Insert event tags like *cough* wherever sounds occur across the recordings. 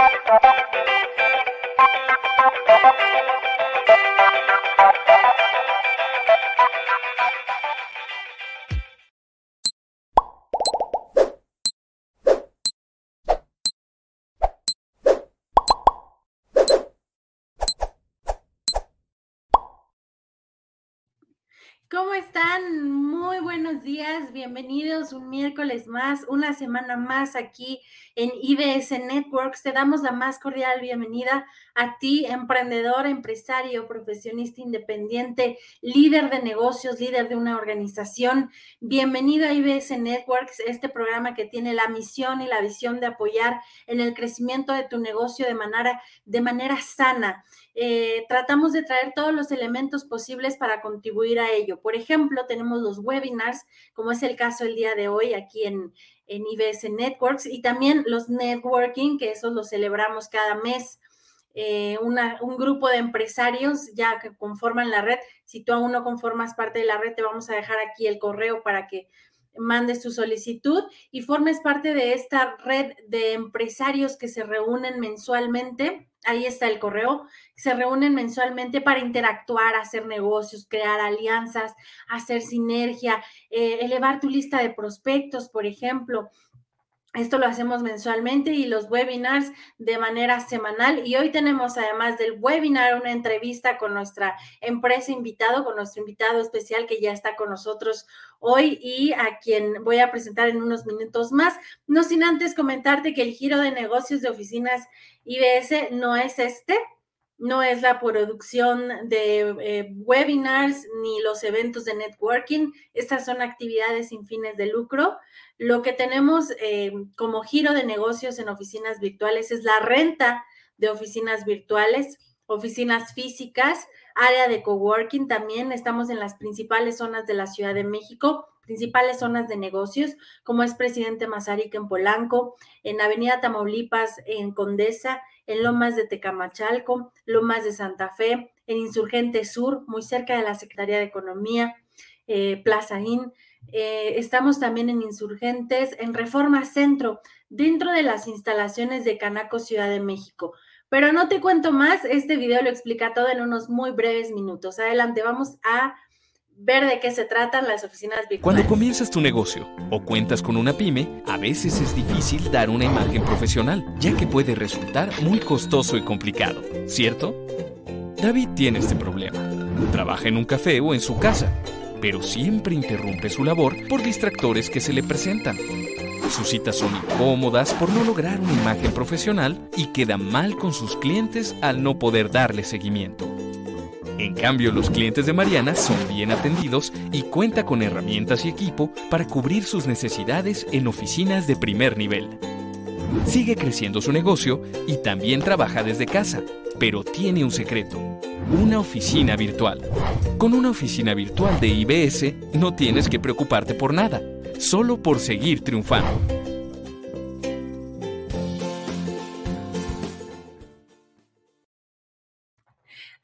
प्रत días, bienvenidos un miércoles más, una semana más aquí en IBS Networks. Te damos la más cordial bienvenida a ti, emprendedor, empresario, profesionista independiente, líder de negocios, líder de una organización. Bienvenido a IBS Networks, este programa que tiene la misión y la visión de apoyar en el crecimiento de tu negocio de manera, de manera sana. Eh, tratamos de traer todos los elementos posibles para contribuir a ello. Por ejemplo, tenemos los webinars, como es el caso el día de hoy aquí en, IBS Networks, y también los networking, que esos los celebramos cada mes. Eh, un grupo de empresarios ya que conforman la red. Si tú aún no conformas parte de la red, te vamos a dejar aquí el correo para que mandes tu solicitud y formes parte de esta red de empresarios que se reúnen mensualmente. Ahí está el correo. Se reúnen mensualmente para interactuar, hacer negocios, crear alianzas, hacer sinergia, eh, elevar tu lista de prospectos, por ejemplo. Esto lo hacemos mensualmente y los webinars de manera semanal. Y hoy tenemos, además del webinar, una entrevista con nuestra empresa invitado, con nuestro invitado especial que ya está con nosotros hoy y a quien voy a presentar en unos minutos más. No sin antes comentarte que el giro de negocios de oficinas IBS no es este, no es la producción de eh, webinars ni los eventos de networking. Estas son actividades sin fines de lucro. Lo que tenemos eh, como giro de negocios en oficinas virtuales es la renta de oficinas virtuales, oficinas físicas, área de coworking también. Estamos en las principales zonas de la Ciudad de México, principales zonas de negocios, como es Presidente Mazarik en Polanco, en Avenida Tamaulipas en Condesa, en Lomas de Tecamachalco, Lomas de Santa Fe, en Insurgente Sur, muy cerca de la Secretaría de Economía, eh, Plaza Inn, eh, estamos también en Insurgentes, en Reforma Centro, dentro de las instalaciones de Canaco Ciudad de México. Pero no te cuento más, este video lo explica todo en unos muy breves minutos. Adelante, vamos a ver de qué se tratan las oficinas virtuales. Cuando comienzas tu negocio o cuentas con una pyme, a veces es difícil dar una imagen profesional, ya que puede resultar muy costoso y complicado, ¿cierto? David tiene este problema. Trabaja en un café o en su casa pero siempre interrumpe su labor por distractores que se le presentan. Sus citas son incómodas por no lograr una imagen profesional y queda mal con sus clientes al no poder darle seguimiento. En cambio, los clientes de Mariana son bien atendidos y cuenta con herramientas y equipo para cubrir sus necesidades en oficinas de primer nivel. Sigue creciendo su negocio y también trabaja desde casa, pero tiene un secreto una oficina virtual. Con una oficina virtual de IBS no tienes que preocuparte por nada, solo por seguir triunfando.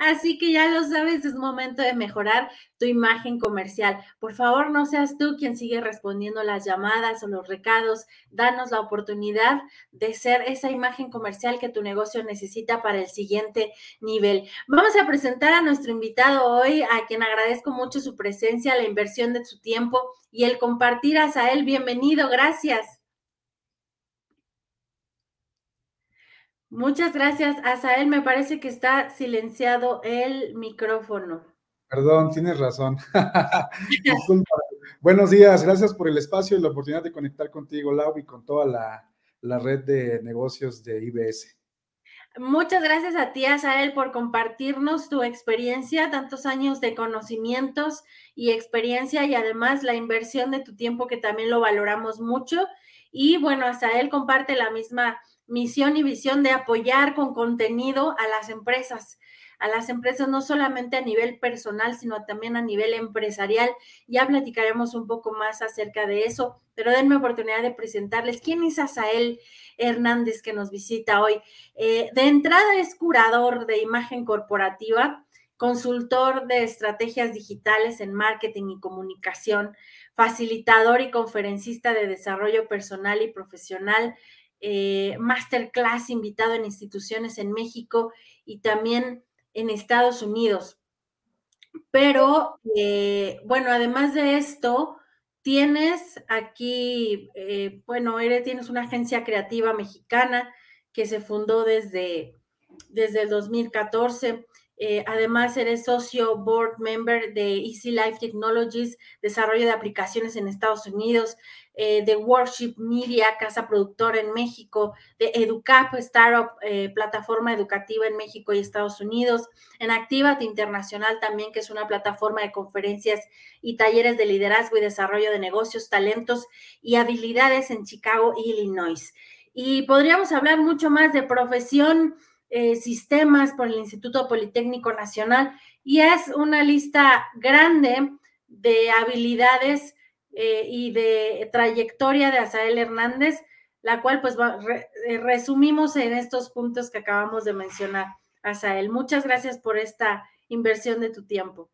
Así que ya lo sabes, es momento de mejorar tu imagen comercial. Por favor, no seas tú quien sigue respondiendo las llamadas o los recados. Danos la oportunidad de ser esa imagen comercial que tu negocio necesita para el siguiente nivel. Vamos a presentar a nuestro invitado hoy, a quien agradezco mucho su presencia, la inversión de su tiempo y el compartir a él. Bienvenido, gracias. Muchas gracias, Asael. Me parece que está silenciado el micrófono. Perdón, tienes razón. *laughs* Buenos días, gracias por el espacio y la oportunidad de conectar contigo, Lau, y con toda la, la red de negocios de IBS. Muchas gracias a ti, Asael, por compartirnos tu experiencia, tantos años de conocimientos y experiencia y además la inversión de tu tiempo que también lo valoramos mucho. Y bueno, Asael comparte la misma misión y visión de apoyar con contenido a las empresas, a las empresas no solamente a nivel personal, sino también a nivel empresarial. Ya platicaremos un poco más acerca de eso, pero denme oportunidad de presentarles quién es Asael Hernández que nos visita hoy. Eh, de entrada es curador de imagen corporativa, consultor de estrategias digitales en marketing y comunicación, facilitador y conferencista de desarrollo personal y profesional, eh, masterclass invitado en instituciones en México y también en Estados Unidos. Pero, eh, bueno, además de esto, tienes aquí, eh, bueno, eres, tienes una agencia creativa mexicana que se fundó desde, desde el 2014. Eh, además, eres socio board member de Easy Life Technologies, desarrollo de aplicaciones en Estados Unidos, eh, de Worship Media, casa productora en México, de Educap, startup, eh, plataforma educativa en México y Estados Unidos, en Activate Internacional también, que es una plataforma de conferencias y talleres de liderazgo y desarrollo de negocios, talentos y habilidades en Chicago, Illinois. Y podríamos hablar mucho más de profesión eh, sistemas por el Instituto Politécnico Nacional y es una lista grande de habilidades eh, y de trayectoria de Asael Hernández, la cual pues eh, resumimos en estos puntos que acabamos de mencionar. Asael, muchas gracias por esta inversión de tu tiempo.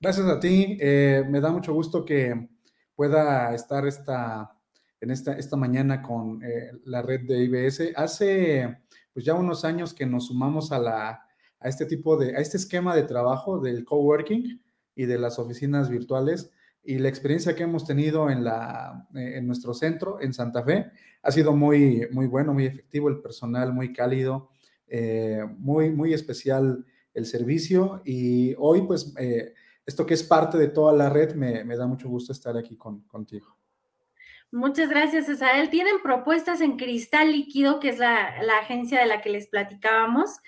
Gracias a ti. me da mucho gusto que pueda estar esta, en esta, esta mañana con la red de IBS. Hace pues ya unos años que nos sumamos a, la, a este tipo de, a este esquema de trabajo del coworking y de las oficinas virtuales y la experiencia que hemos tenido en, la, eh, en nuestro centro, en Santa Fe, ha sido muy, muy bueno, muy efectivo, el personal muy cálido, eh, muy, muy especial el servicio y hoy pues eh, esto que es parte de toda la red, me, me da mucho gusto estar aquí con, contigo. Muchas gracias, Isael. Tienen propuestas en Cristal Líquido, que es la, agencia de la que les platicábamos.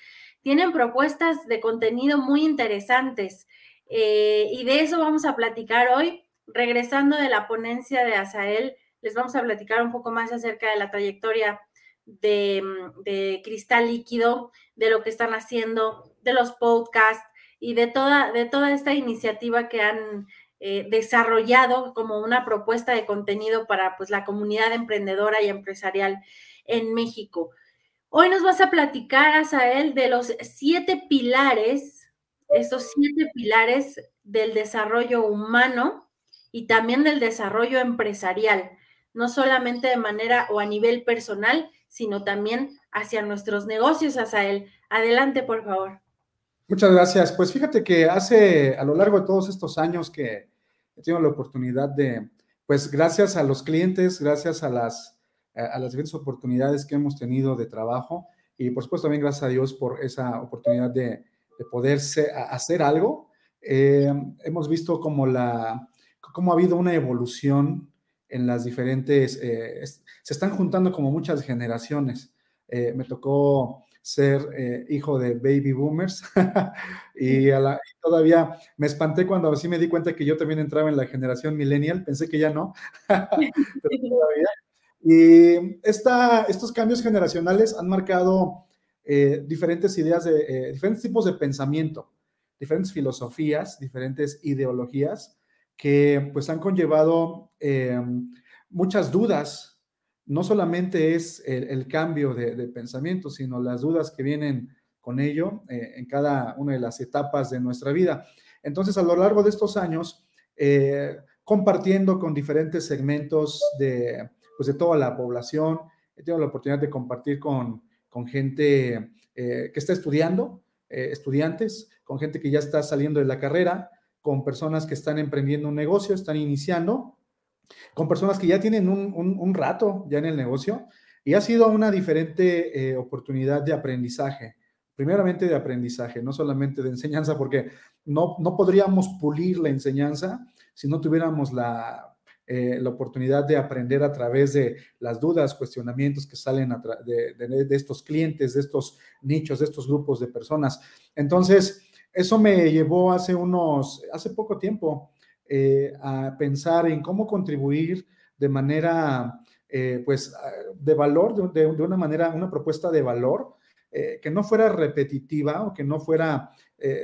Tienen propuestas de contenido muy interesantes eh, y de eso vamos a platicar hoy. Regresando de la ponencia de Asael, les vamos a platicar un poco más acerca de la trayectoria de, de Cristal Líquido, de lo que están haciendo, de los podcasts y de toda, de toda esta iniciativa que han eh, desarrollado como una propuesta de contenido para pues, la comunidad emprendedora y empresarial en México. Hoy nos vas a platicar, Asael, de los siete pilares, estos siete pilares del desarrollo humano y también del desarrollo empresarial, no solamente de manera o a nivel personal, sino también hacia nuestros negocios, Asael. Adelante, por favor. Muchas gracias. Pues fíjate que hace, a lo largo de todos estos años que he tenido la oportunidad de, pues gracias a los clientes, gracias a las, a las diferentes oportunidades que hemos tenido de trabajo y por supuesto también gracias a Dios por esa oportunidad de, de poder hacer algo, eh, hemos visto como, la, como ha habido una evolución en las diferentes, eh, se están juntando como muchas generaciones. Eh, me tocó ser eh, hijo de baby boomers *laughs* y, todavía me espanté cuando así me di cuenta que yo también entraba en la generación millennial, pensé que ya no, *laughs* *laughs* Y esta, estos cambios generacionales han marcado diferentes ideas, de, diferentes tipos de pensamiento, diferentes filosofías, diferentes ideologías que pues han conllevado muchas dudas no solamente es el, cambio de, pensamiento, sino las dudas que vienen con ello eh, en cada una de las etapas de nuestra vida. Entonces, a lo largo de estos años, eh, compartiendo con diferentes segmentos de, pues, de toda la población, he tenido la oportunidad de compartir con, con gente eh, que está estudiando, estudiantes, con gente que ya está saliendo de la carrera, con personas que están emprendiendo un negocio, están iniciando, con personas que ya tienen un, rato ya en el negocio y ha sido una diferente eh, oportunidad de aprendizaje. Primeramente de aprendizaje, no solamente de enseñanza, porque no, no podríamos pulir la enseñanza si no tuviéramos la, eh, la oportunidad de aprender a través de las dudas, cuestionamientos que salen de, de, estos clientes, de estos nichos, de estos grupos de personas. Entonces, eso me llevó hace unos, hace poco tiempo eh, a pensar en cómo contribuir de manera, eh, pues, de valor, de, una manera, una propuesta de valor eh, que no fuera repetitiva o que no fuera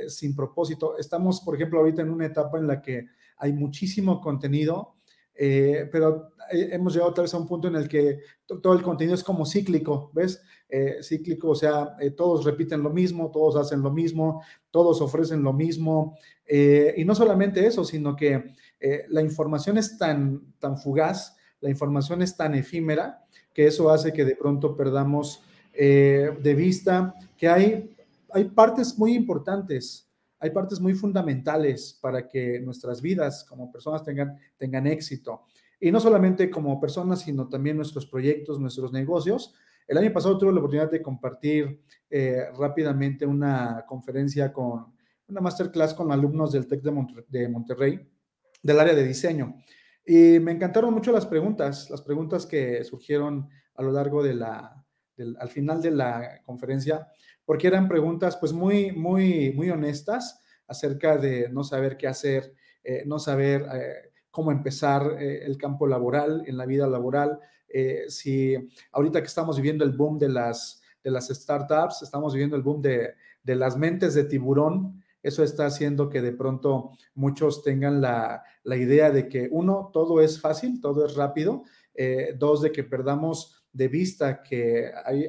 sin propósito. Estamos, por ejemplo, ahorita en una etapa en la que hay muchísimo contenido, pero hemos llegado tal vez a un punto en el que todo el contenido es como cíclico, ¿ves? cíclico, o sea, todos repiten lo mismo, todos hacen lo mismo, todos ofrecen lo mismo, eh, y no solamente eso, sino que eh, la información es tan, tan fugaz, la información es tan efímera que eso hace que de pronto perdamos eh, de vista que hay, hay partes muy importantes, hay partes muy fundamentales para que nuestras vidas como personas tengan, tengan éxito. Y no solamente como personas, sino también nuestros proyectos, nuestros negocios. El año pasado tuve la oportunidad de compartir eh, rápidamente una conferencia con una masterclass con alumnos del TEC de, Monterrey, del área de diseño. Y me encantaron mucho las preguntas, las preguntas que surgieron a lo largo de la, al final de la conferencia, porque eran preguntas pues muy, muy, muy honestas acerca de no saber qué hacer, eh, no saber eh, cómo empezar eh, el campo laboral, en la vida laboral, si ahorita que estamos viviendo el boom de las, de las startups, estamos viviendo el boom de, de las mentes de tiburón, eso está haciendo que de pronto muchos tengan la, idea de que uno, todo es fácil, todo es rápido. Dos, de que perdamos de vista que hay,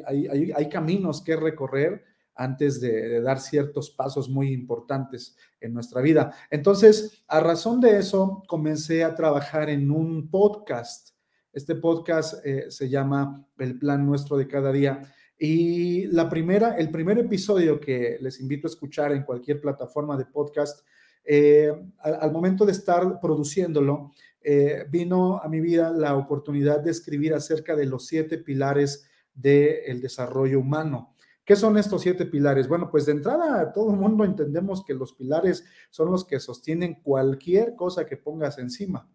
hay, caminos que recorrer antes de, dar ciertos pasos muy importantes en nuestra vida. Entonces, a razón de eso, comencé a trabajar en un podcast. Este podcast eh, se llama El Plan Nuestro de Cada Día y la primera, el primer episodio que les invito a escuchar en cualquier plataforma de podcast, eh, al, momento de estar produciéndolo, eh, vino a mi vida la oportunidad de escribir acerca de los siete pilares del desarrollo humano. ¿Qué son estos siete pilares? Bueno, pues de entrada todo el mundo entendemos que los pilares son los que sostienen cualquier cosa que pongas encima.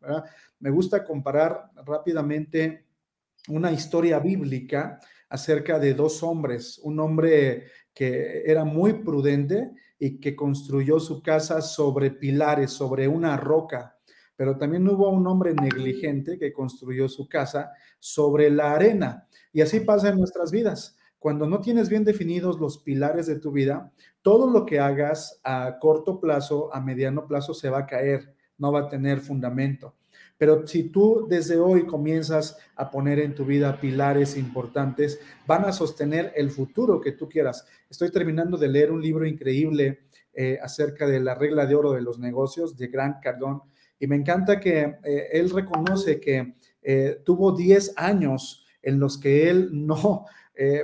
Me gusta comparar rápidamente una historia bíblica acerca de dos hombres, un hombre que era muy prudente y que construyó su casa sobre pilares, sobre una roca, pero también hubo un hombre negligente que construyó su casa sobre la arena. Y así pasa en nuestras vidas. Cuando no tienes bien definidos los pilares de tu vida, todo lo que hagas a corto plazo, a mediano plazo, se va a caer, no va a tener fundamento. Pero si tú desde hoy comienzas a poner en tu vida pilares importantes, van a sostener el futuro que tú quieras. Estoy terminando de leer un libro increíble eh, acerca de la regla de oro de los negocios de Grant Cardone y me encanta que eh, él reconoce que eh, tuvo 10 años en los que él no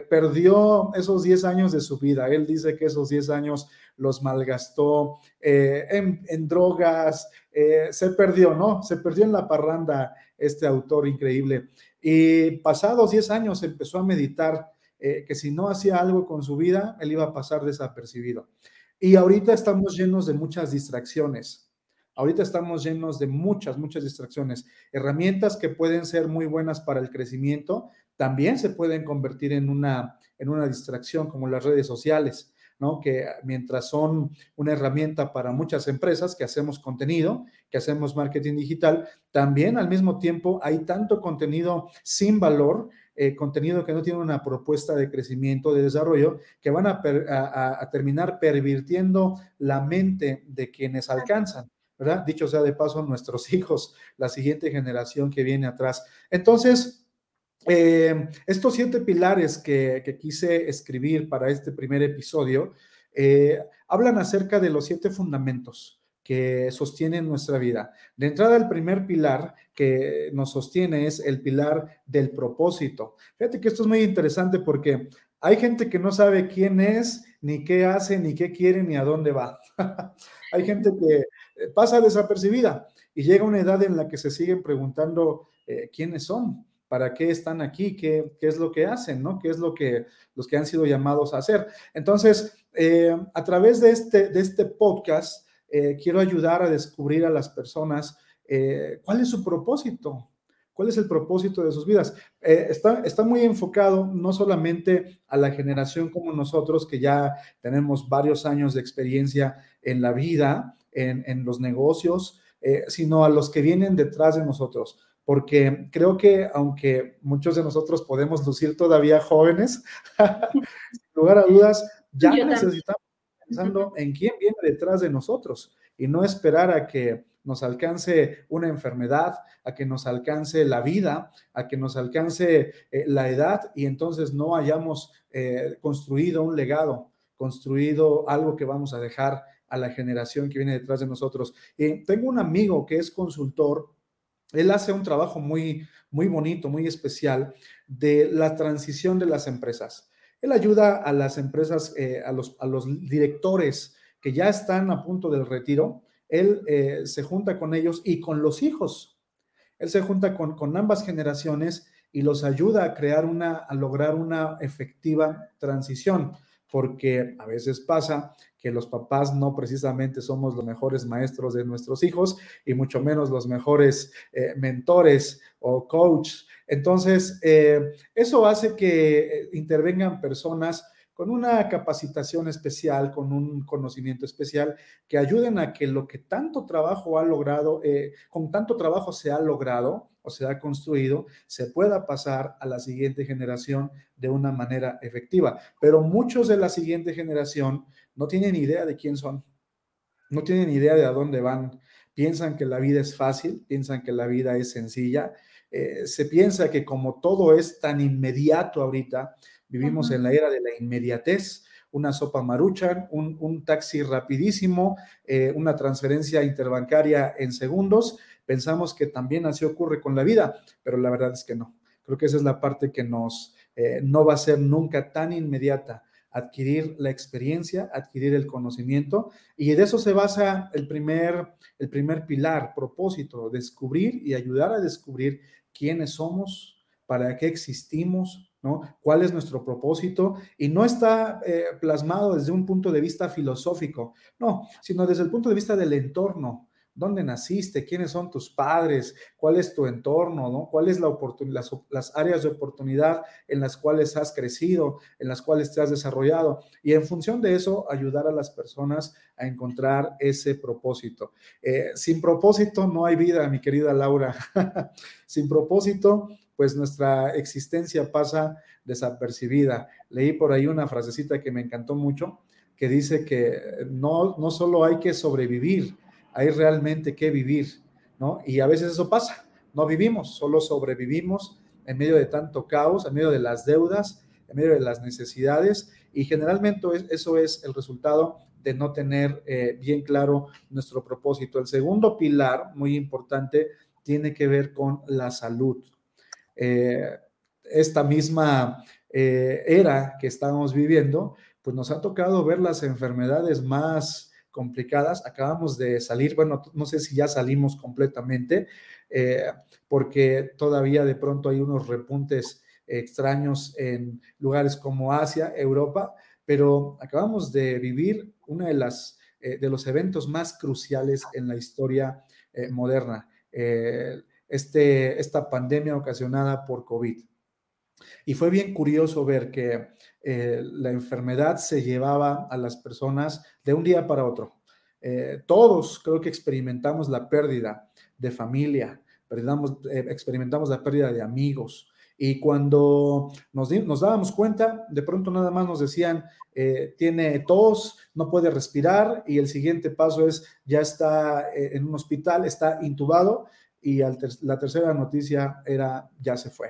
perdió esos 10 años de su vida. Él dice que esos 10 años los malgastó en, drogas, eh, se perdió, ¿no? Se perdió en la parranda este autor increíble. Y pasados 10 años empezó a meditar eh, que si no hacía algo con su vida, él iba a pasar desapercibido. Y ahorita estamos llenos de muchas distracciones. Ahorita estamos llenos de muchas, muchas distracciones. Herramientas que pueden ser muy buenas para el crecimiento, también se pueden convertir en una, en una distracción, como las redes sociales. ¿no? Que mientras son una herramienta para muchas empresas que hacemos contenido, que hacemos marketing digital, también al mismo tiempo hay tanto contenido sin valor, eh, contenido que no tiene una propuesta de crecimiento, de desarrollo, que van a, terminar pervirtiendo la mente de quienes alcanzan. ¿Verdad? Dicho sea de paso, nuestros *laughs* hijos, la siguiente generación que viene atrás. Entonces, eh, estos siete pilares que, quise escribir para este primer episodio eh, hablan acerca de los siete fundamentos que sostienen nuestra vida. De entrada, el primer pilar que nos sostiene es el pilar del propósito. Fíjate que esto es muy interesante porque hay gente que no sabe quién es, ni qué hace, ni qué quiere, ni a dónde va. *laughs* hay gente que pasa desapercibida y llega una edad en la que se siguen preguntando quiénes son para qué están aquí, qué, es lo que hacen, ¿no? ¿Qué es lo que los que han sido llamados a hacer? Entonces, eh, a través de este, de este podcast, eh, quiero ayudar a descubrir a las personas eh, cuál es su propósito, cuál es el propósito de sus vidas. está, está muy enfocado no solamente a la generación como nosotros, que ya tenemos varios años de experiencia en la vida, en, en los negocios, sino a los que vienen detrás de nosotros. Porque creo que aunque muchos de nosotros podemos lucir todavía jóvenes, *laughs* sin lugar a dudas, ya necesitamos pensando en quién viene detrás de nosotros y no esperar a que nos alcance una enfermedad, a que nos alcance la vida, a que nos alcance eh, la edad y entonces no hayamos eh, construido un legado, construido algo que vamos a dejar a la generación que viene detrás de nosotros. Y tengo un amigo que es consultor él hace un trabajo muy, muy bonito, muy especial de la transición de las empresas. Él ayuda a las empresas, eh, a, los, a los directores que ya están a punto del retiro. Él eh, se junta con ellos y con los hijos. Él se junta con, con ambas generaciones y los ayuda a crear una, a lograr una efectiva transición, porque a veces pasa que los papás no precisamente somos los mejores maestros de nuestros hijos y mucho menos los mejores eh, mentores o coach. Entonces, eh, eso hace que eh, intervengan personas con una capacitación especial, con un conocimiento especial, que ayuden a que lo que tanto trabajo ha logrado, con tanto trabajo se ha logrado o se ha construido, se pueda pasar a la siguiente generación de una manera efectiva. Pero muchos de la siguiente generación no tienen idea de quién son, no tienen idea de a dónde van, piensan que la vida es fácil, piensan que la vida es sencilla, eh, se piensa que como todo es tan inmediato ahorita, vivimos en la era de la inmediatez, una sopa maruchan, un, taxi rapidísimo, eh, una transferencia interbancaria en segundos, pensamos que también así ocurre con la vida, pero la verdad es que no. Creo que esa es la parte que nos eh, no va a ser nunca tan inmediata. Adquirir la experiencia, adquirir el conocimiento, y de eso se basa el primer, el primer pilar, propósito, descubrir y ayudar a descubrir quiénes somos, para qué existimos, ¿Cuál es nuestro propósito? Y no está eh, plasmado desde un punto de vista filosófico, no, sino desde el punto de vista del entorno, dónde naciste, quiénes son tus padres, cuál es tu entorno, ¿no? ¿Cuáles la las, las, áreas de oportunidad en las cuales has crecido, en las cuales te has desarrollado. Y en función de eso, ayudar a las personas a encontrar ese propósito. Eh, sin propósito no hay vida, mi querida Laura. *laughs* sin propósito, pues nuestra existencia pasa desapercibida. Leí por ahí una frasecita que me encantó mucho, que dice que no, no solo hay que sobrevivir, hay realmente que vivir, ¿no? Y a veces eso pasa, no vivimos, solo sobrevivimos en medio de tanto caos, en medio de las deudas, en medio de las necesidades, y generalmente eso es el resultado de no tener eh, bien claro nuestro propósito. El segundo pilar, muy importante, tiene que ver con la salud. Eh, esta misma eh, era que estamos viviendo, pues nos ha tocado ver las enfermedades más complicadas. Acabamos de salir, bueno, no sé si ya salimos completamente, eh, porque todavía de pronto hay unos repuntes extraños en lugares como Asia, Europa, pero acabamos de vivir uno de, de los eventos más cruciales en la historia moderna, este, esta pandemia ocasionada por COVID. Y fue bien curioso ver que eh, la enfermedad se llevaba a las personas de un día para otro. Eh, todos creo que experimentamos la pérdida de familia, eh, experimentamos la pérdida de amigos. Y cuando nos, nos dábamos cuenta, de pronto nada más nos decían, tiene tos, no puede respirar y el siguiente paso es, ya está en un hospital, está intubado y la tercera noticia era, ya se fue.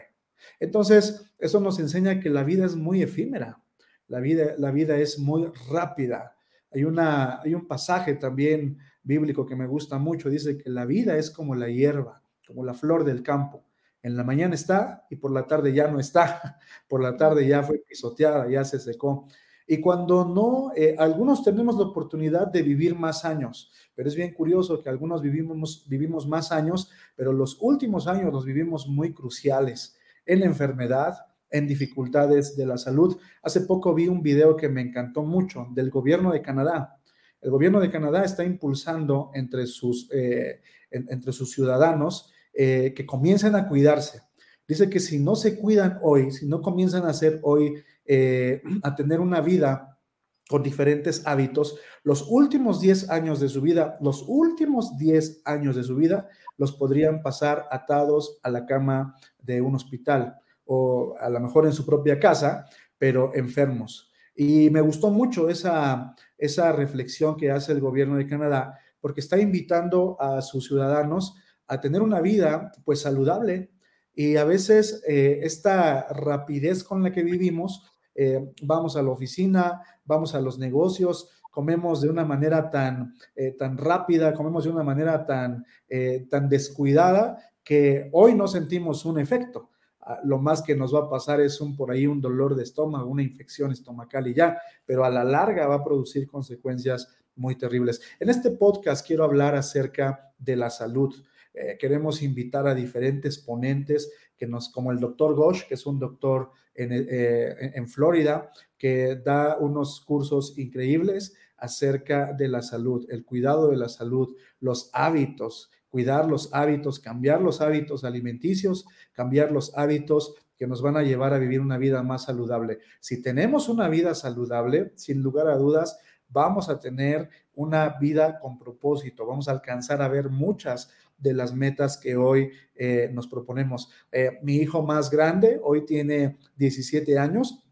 Entonces, eso nos enseña que la vida es muy efímera, la vida, la vida es muy rápida. Hay, una, hay un pasaje también bíblico que me gusta mucho, dice que la vida es como la hierba, como la flor del campo. En la mañana está y por la tarde ya no está, *laughs* por la tarde ya fue pisoteada, ya se secó. Y cuando no, eh, algunos tenemos la oportunidad de vivir más años, pero es bien curioso que algunos vivimos, vivimos más años, pero los últimos años los vivimos muy cruciales en la enfermedad, en dificultades de la salud. Hace poco vi un video que me encantó mucho del gobierno de Canadá. El gobierno de Canadá está impulsando entre sus, eh, entre sus ciudadanos eh, que comiencen a cuidarse. Dice que si no se cuidan hoy, si no comienzan a hacer hoy, eh, *clears throat* a tener una vida con diferentes hábitos, los últimos 10 años de su vida, los últimos 10 años de su vida, los podrían pasar atados a la cama de un hospital o a lo mejor en su propia casa, pero enfermos. Y me gustó mucho esa, esa reflexión que hace el gobierno de Canadá, porque está invitando a sus ciudadanos a tener una vida pues saludable y a veces eh, esta rapidez con la que vivimos, eh, vamos a la oficina, vamos a los negocios, comemos de una manera tan, eh, tan rápida, comemos de una manera tan, tan descuidada que hoy no sentimos un efecto. Ah, lo más que nos va a pasar es un por ahí un dolor de estómago, una infección estomacal y ya, pero a la larga va a producir consecuencias muy terribles. En este podcast quiero hablar acerca de la salud. Eh, queremos invitar a diferentes ponentes que nos, como el doctor Gosh, que es un doctor en, eh, en Florida, que da unos cursos increíbles acerca de la salud, el cuidado de la salud, los hábitos, cuidar los hábitos, cambiar los hábitos alimenticios, cambiar los hábitos que nos van a llevar a vivir una vida más saludable. Si tenemos una vida saludable, sin lugar a dudas, vamos a tener una vida con propósito, vamos a alcanzar a ver muchas de las metas que hoy eh, nos proponemos. Eh, mi hijo más grande hoy tiene 17 años,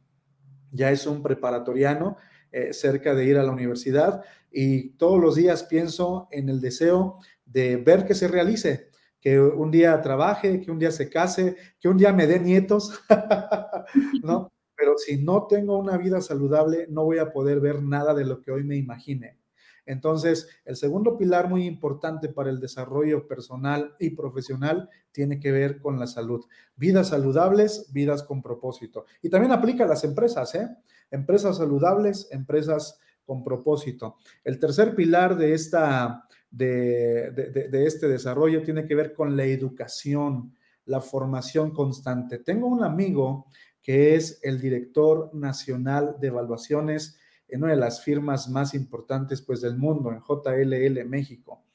ya es un preparatoriano eh, cerca de ir a la universidad y todos los días pienso en el deseo de ver que se realice, que un día trabaje, que un día se case, que un día me dé nietos, *laughs* ¿no? Pero si no tengo una vida saludable, no voy a poder ver nada de lo que hoy me imagine. Entonces, el segundo pilar muy importante para el desarrollo personal y profesional tiene que ver con la salud. Vidas saludables, vidas con propósito. Y también aplica a las empresas, ¿eh? Empresas saludables, empresas con propósito. El tercer pilar de, esta, de, de este desarrollo tiene que ver con la educación, la formación constante. Tengo un amigo que es el director nacional de evaluaciones en una de las firmas más importantes pues del mundo, en JLL México.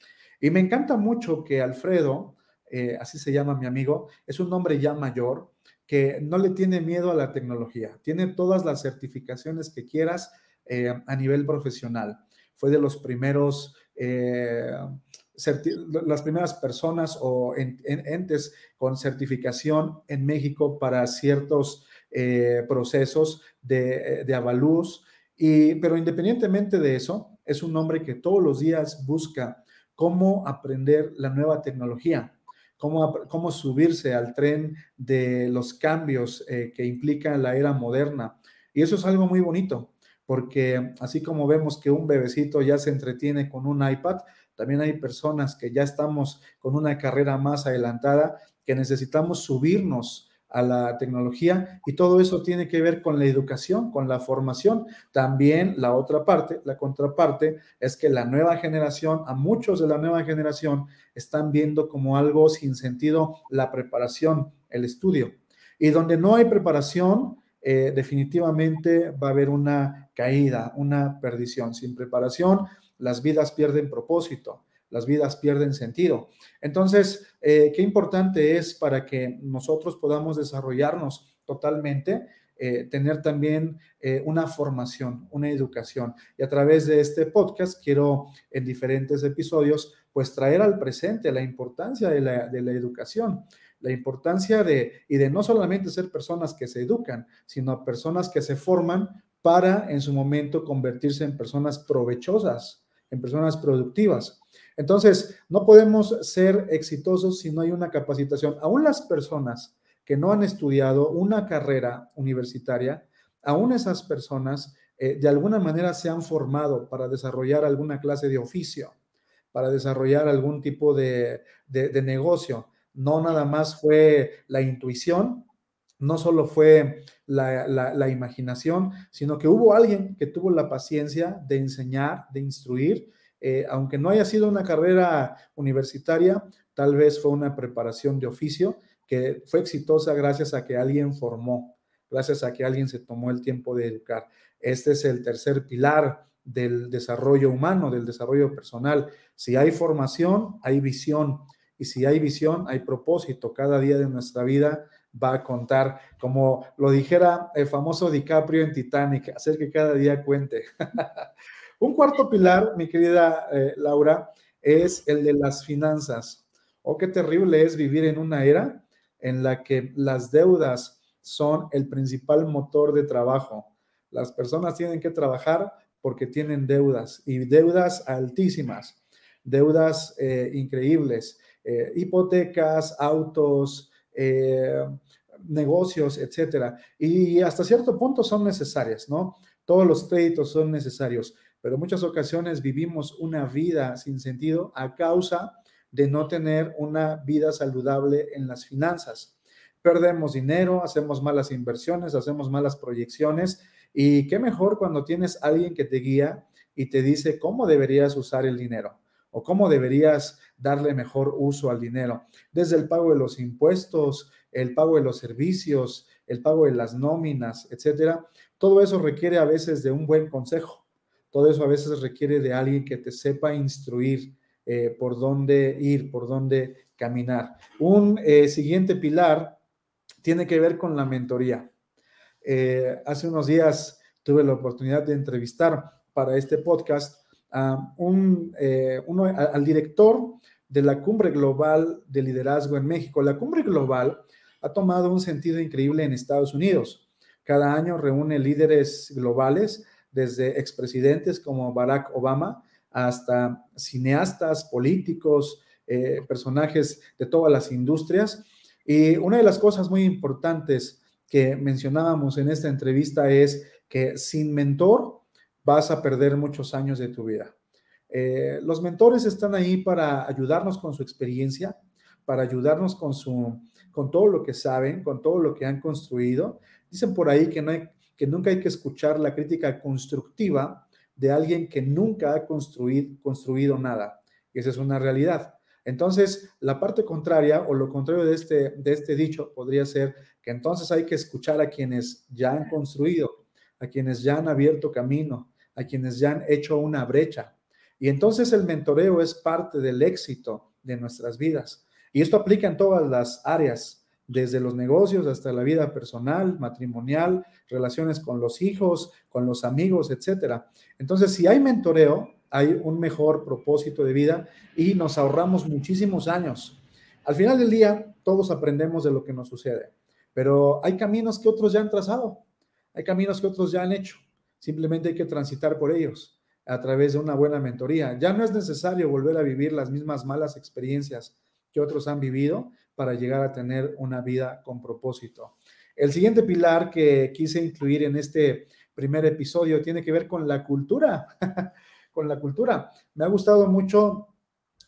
Y me encanta mucho que Alfredo, eh, así se llama mi amigo, es un hombre ya mayor que no le tiene miedo a la tecnología, tiene todas las certificaciones que quieras eh, a nivel profesional. Fue de los primeros, eh, las primeras personas o entes con certificación en México para ciertos procesos de, de avalúos pero independientemente de eso, es un hombre que todos los días busca cómo aprender la nueva tecnología, cómo, cómo subirse al tren de los cambios eh, que implica la era moderna. Y eso es algo muy bonito, porque así como vemos que un bebecito ya se entretiene con un iPad, también hay personas que ya estamos con una carrera más adelantada, que necesitamos subirnos a la tecnología y todo eso tiene que ver con la educación, con la formación. También la otra parte, la contraparte, es que la nueva generación, a muchos de la nueva generación, están viendo como algo sin sentido la preparación, el estudio. Y donde no hay preparación, eh, definitivamente va a haber una caída, una perdición. Sin preparación, las vidas pierden propósito las vidas pierden sentido. Entonces, eh, qué importante es para que nosotros podamos desarrollarnos totalmente, eh, tener también eh, una formación, una educación. Y a través de este podcast quiero en diferentes episodios, pues traer al presente la importancia de la, de la educación la importancia de, y de no solamente ser personas que se educan, sino personas que se forman para en su momento convertirse en personas provechosas, en personas productivas. Entonces, no podemos ser exitosos si no hay una capacitación. Aún las personas que no han estudiado una carrera universitaria, aún esas personas eh, de alguna manera se han formado para desarrollar alguna clase de oficio, para desarrollar algún tipo de, negocio. No nada más fue la intuición, no solo fue la, la, imaginación, sino que hubo alguien que tuvo la paciencia de enseñar, de instruir eh, aunque no haya sido una carrera universitaria, tal vez fue una preparación de oficio que fue exitosa gracias a que alguien formó, gracias a que alguien se tomó el tiempo de educar. Este es el tercer pilar del desarrollo humano, del desarrollo personal. Si hay formación, hay visión. Y si hay visión, hay propósito. Cada día de nuestra vida va a contar, como lo dijera el famoso DiCaprio en Titanic, hacer que cada día cuente. *laughs* Un cuarto pilar, mi querida eh, Laura, es el de las finanzas. Oh, qué terrible es vivir en una era en la que las deudas son el principal motor de trabajo. Las personas tienen que trabajar porque tienen deudas y deudas altísimas, deudas eh, increíbles, eh, hipotecas, autos, negocios, etcétera. Y hasta cierto punto son necesarias, ¿no? Todos los créditos son necesarios pero en muchas ocasiones vivimos una vida sin sentido a causa de no tener una vida saludable en las finanzas. Perdemos dinero, hacemos malas inversiones, hacemos malas proyecciones y qué mejor cuando tienes alguien que te guía y te dice cómo deberías usar el dinero o cómo deberías darle mejor uso al dinero, desde el pago de los impuestos, el pago de los servicios, el pago de las nóminas, etcétera. Todo eso requiere a veces de un buen consejo. Todo eso a veces requiere de alguien que te sepa instruir eh, por dónde ir, por dónde caminar. Un eh, siguiente pilar tiene que ver con la mentoría. Eh, hace unos días tuve la oportunidad de entrevistar para este podcast a un, al director de la Cumbre Global de Liderazgo en México. La Cumbre Global ha tomado un sentido increíble en Estados Unidos. Cada año reúne líderes globales, desde expresidentes como Barack Obama hasta cineastas, políticos, eh, personajes de todas las industrias. Y una de las cosas muy importantes que mencionábamos en esta entrevista es que sin mentor vas a perder muchos años de tu vida. Eh, los mentores están ahí para ayudarnos con su experiencia, para ayudarnos con, su, con todo lo que saben, con todo lo que han construido. Dicen por ahí que, no hay, que nunca hay que escuchar la crítica constructiva de alguien que nunca ha construido, construido nada. Esa es una realidad. Entonces, la parte contraria o lo contrario de este, de este dicho podría ser que entonces hay que escuchar a quienes ya han construido, a quienes ya han abierto camino, a quienes ya han hecho una brecha. Y entonces el mentoreo es parte del éxito de nuestras vidas. Y esto aplica en todas las áreas, desde los negocios hasta la vida personal, matrimonial, relaciones con los hijos, con los amigos, etcétera. Entonces, si hay mentoreo, hay un mejor propósito de vida y nos ahorramos muchísimos años. Al final del día, todos aprendemos de lo que nos sucede, pero hay caminos que otros ya han trazado, hay caminos que otros ya han hecho. Simplemente hay que transitar por ellos a través de una buena mentoría. Ya no es necesario volver a vivir las mismas malas experiencias que otros han vivido para llegar a tener una vida con propósito. El siguiente pilar que quise incluir en este primer episodio tiene que ver con la cultura, *laughs* con la cultura. Me ha gustado mucho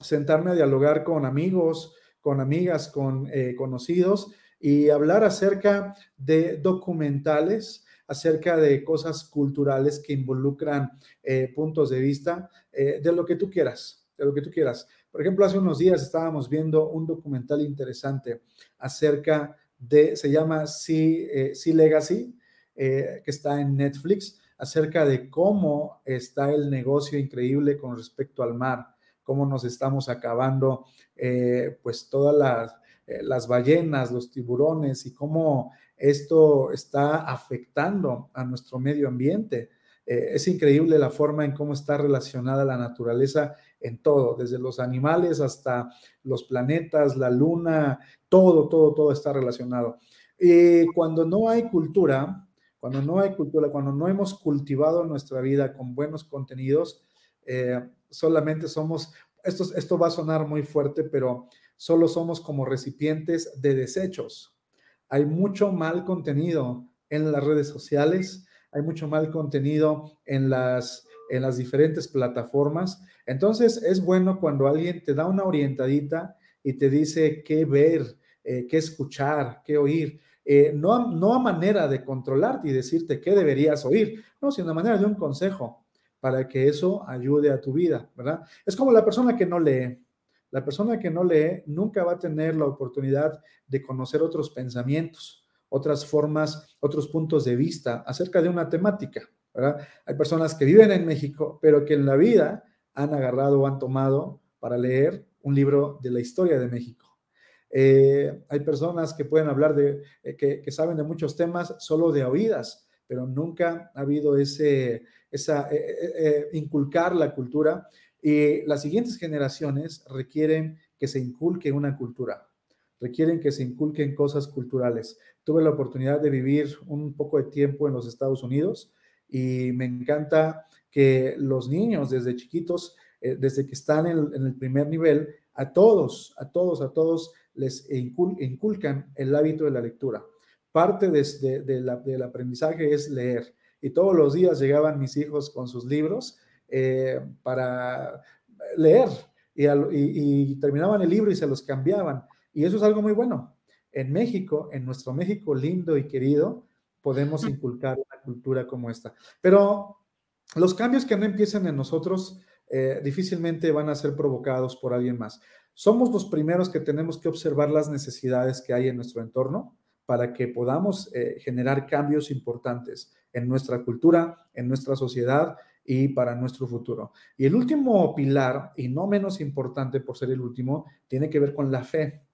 sentarme a dialogar con amigos, con amigas, con eh, conocidos y hablar acerca de documentales, acerca de cosas culturales que involucran eh, puntos de vista, eh, de lo que tú quieras, lo que tú quieras. Por ejemplo, hace unos días estábamos viendo un documental interesante acerca de, se llama Sea, eh, Legacy, eh, que está en Netflix, acerca de cómo está el negocio increíble con respecto al mar, cómo nos estamos acabando, eh, pues todas las, las ballenas, los tiburones y cómo esto está afectando a nuestro medio ambiente. es increíble la forma en cómo está relacionada la naturaleza en todo, desde los animales hasta los planetas, la luna, todo, todo, todo está relacionado. Y cuando no hay cultura, cuando no hay cultura, cuando no hemos cultivado nuestra vida con buenos contenidos, eh, solamente somos, esto, esto va a sonar muy fuerte, pero solo somos como recipientes de desechos. Hay mucho mal contenido en las redes sociales, hay mucho mal contenido en las en las diferentes plataformas. Entonces es bueno cuando alguien te da una orientadita y te dice qué ver, eh, qué escuchar, qué oír. Eh, no, no a manera de controlarte y decirte qué deberías oír, no, sino a manera de un consejo para que eso ayude a tu vida, ¿verdad? Es como la persona que no lee. La persona que no lee nunca va a tener la oportunidad de conocer otros pensamientos, otras formas, otros puntos de vista acerca de una temática. Hay personas que viven en México, pero que en la vida han agarrado o han tomado para leer un libro de la historia de México. Eh, hay personas que pueden hablar de, eh, que, saben de muchos temas solo de oídas, pero nunca ha habido ese, esa, eh, inculcar la cultura y las siguientes generaciones requieren que se inculque una cultura, requieren que se inculquen cosas culturales. Tuve la oportunidad de vivir un poco de tiempo en los Estados Unidos y me encanta que los niños desde chiquitos, eh, desde que están en el, primer nivel, a todos, a todos, a todos les inculcan el hábito de la lectura. Parte de, del aprendizaje es leer. Y todos los días llegaban mis hijos con sus libros eh, para leer. y, terminaban el libro y se los cambiaban. Y eso es algo muy bueno. En México, en nuestro México lindo y querido, podemos inculcar una cultura como esta. Pero los cambios que no empiezan en nosotros eh, difícilmente van a ser provocados por alguien más. Somos los primeros que tenemos que observar las necesidades que hay en nuestro entorno para que podamos eh, generar cambios importantes en nuestra cultura, en nuestra sociedad y para nuestro futuro. Y el último pilar, y no menos importante por ser el último, tiene que ver con la fe.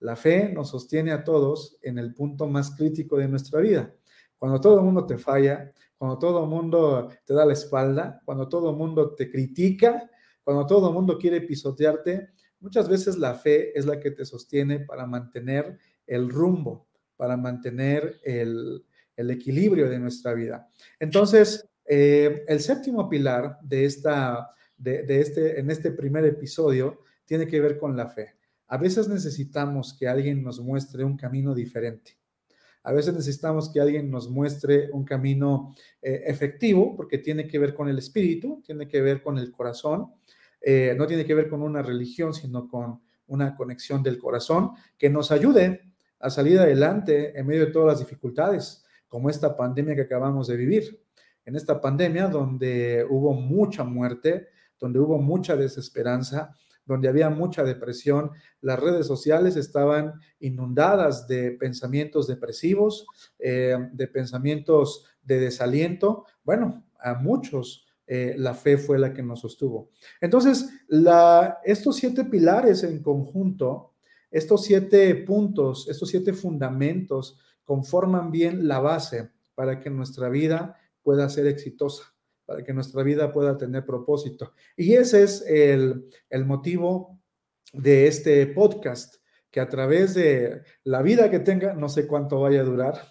La fe nos sostiene a todos en el punto más crítico de nuestra vida. Cuando todo el mundo te falla, cuando todo el mundo te da la espalda, cuando todo el mundo te critica, cuando todo el mundo quiere pisotearte, muchas veces la fe es la que te sostiene para mantener el rumbo, para mantener el, equilibrio de nuestra vida. Entonces, eh, el séptimo pilar de esta, de, este, en este primer episodio tiene que ver con la fe. A veces necesitamos que alguien nos muestre un camino diferente. A veces necesitamos que alguien nos muestre un camino eh, efectivo porque tiene que ver con el espíritu, tiene que ver con el corazón, eh, no tiene que ver con una religión, sino con una conexión del corazón que nos ayude a salir adelante en medio de todas las dificultades, como esta pandemia que acabamos de vivir. En esta pandemia donde hubo mucha muerte, donde hubo mucha desesperanza, donde había mucha depresión, las redes sociales estaban inundadas de pensamientos depresivos, eh, de pensamientos de desaliento. Bueno, a muchos eh, la fe fue la que nos sostuvo. Entonces, estos siete pilares en conjunto, estos siete puntos, estos siete fundamentos conforman bien la base para que nuestra vida pueda ser exitosa para que nuestra vida pueda tener propósito. Y ese es el, motivo de este podcast, que a través de la vida que tenga, no sé cuánto vaya a durar,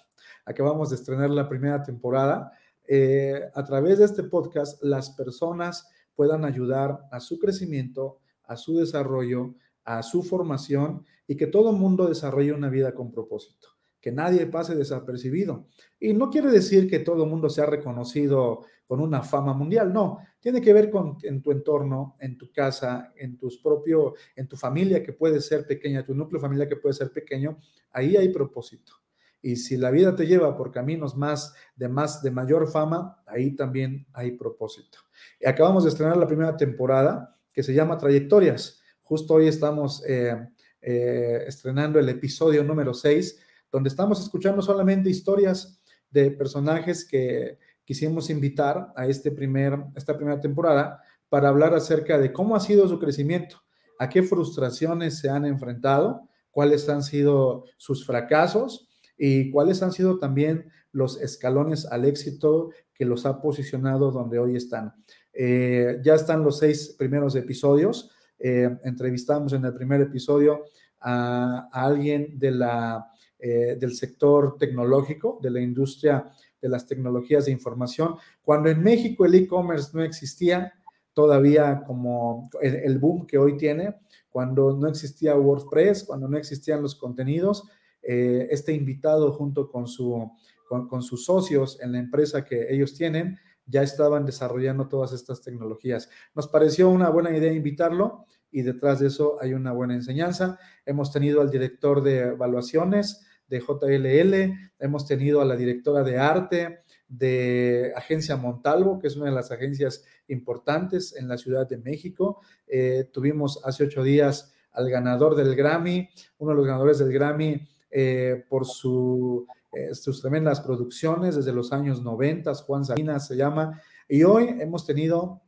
acabamos de estrenar la primera temporada, eh, a través de este podcast las personas puedan ayudar a su crecimiento, a su desarrollo, a su formación y que todo el mundo desarrolle una vida con propósito que nadie pase desapercibido. Y no quiere decir que todo el mundo sea reconocido con una fama mundial, no, tiene que ver con en tu entorno, en tu casa, en tus propio, en tu familia que puede ser pequeña, tu núcleo familiar que puede ser pequeño, ahí hay propósito. Y si la vida te lleva por caminos más de más de mayor fama, ahí también hay propósito. Y acabamos de estrenar la primera temporada que se llama Trayectorias. Justo hoy estamos eh, eh, estrenando el episodio número 6 donde estamos escuchando solamente historias de personajes que quisimos invitar a este primer, esta primera temporada para hablar acerca de cómo ha sido su crecimiento, a qué frustraciones se han enfrentado, cuáles han sido sus fracasos y cuáles han sido también los escalones al éxito que los ha posicionado donde hoy están. Eh, ya están los seis primeros episodios. Eh, entrevistamos en el primer episodio a alguien de la eh, del sector tecnológico, de la industria de las tecnologías de información. Cuando en México el e-commerce no existía todavía como el, boom que hoy tiene, cuando no existía WordPress, cuando no existían los contenidos, eh, este invitado junto con, su, con sus socios en la empresa que ellos tienen, ya estaban desarrollando todas estas tecnologías. Nos pareció una buena idea invitarlo y detrás de eso hay una buena enseñanza. Hemos tenido al director de evaluaciones, de JLL, hemos tenido a la directora de arte de Agencia Montalvo, que es una de las agencias importantes en la Ciudad de México. Eh, tuvimos hace ocho días al ganador del Grammy, uno de los ganadores del Grammy eh, por su, eh, sus tremendas producciones desde los años 90, Juan Salinas se llama, y hoy hemos tenido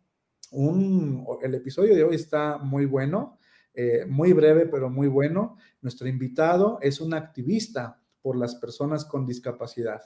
un, el episodio de hoy está muy bueno, muy breve, pero muy bueno. Nuestro invitado es un activista por las personas con discapacidad.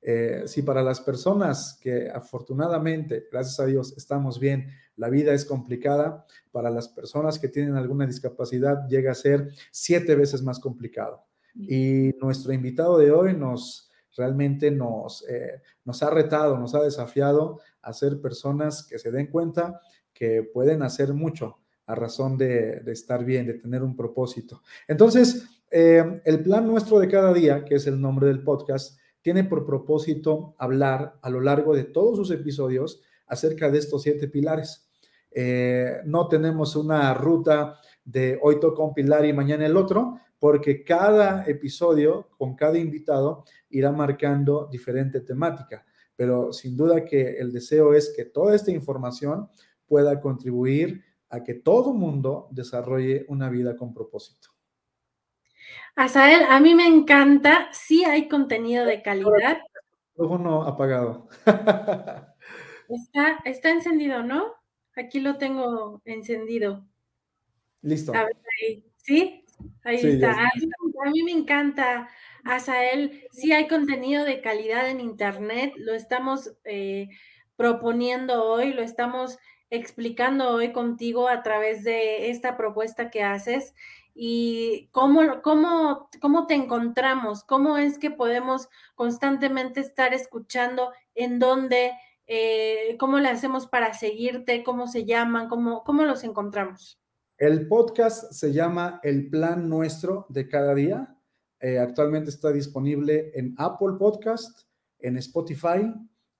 Eh, si para las personas que afortunadamente, gracias a Dios, estamos bien, la vida es complicada, para las personas que tienen alguna discapacidad llega a ser siete veces más complicado. Y nuestro invitado de hoy nos realmente nos, eh, nos ha retado, nos ha desafiado a ser personas que se den cuenta que pueden hacer mucho a razón de, estar bien, de tener un propósito. Entonces, eh, el plan nuestro de cada día, que es el nombre del podcast, tiene por propósito hablar a lo largo de todos sus episodios acerca de estos siete pilares. Eh, no tenemos una ruta de hoy toca un pilar y mañana el otro, porque cada episodio con cada invitado irá marcando diferente temática. Pero sin duda que el deseo es que toda esta información pueda contribuir a que todo mundo desarrolle una vida con propósito. Asael, a mí me encanta, sí hay contenido de calidad. Luego no apagado. *laughs* Está, está encendido, ¿no? Aquí lo tengo encendido. Listo. A ver, ahí. ¿Sí? Ahí está. A mí me encanta, Asael. Sí hay contenido de calidad en Internet. Lo estamos eh, proponiendo hoy, lo estamos explicando hoy contigo a través de esta propuesta que haces y cómo, cómo, cómo te encontramos, cómo es que podemos constantemente estar escuchando en dónde, eh, cómo le hacemos para seguirte, cómo se llaman, cómo, cómo los encontramos. El podcast se llama El Plan Nuestro de cada día. Eh, actualmente está disponible en Apple Podcast, en Spotify,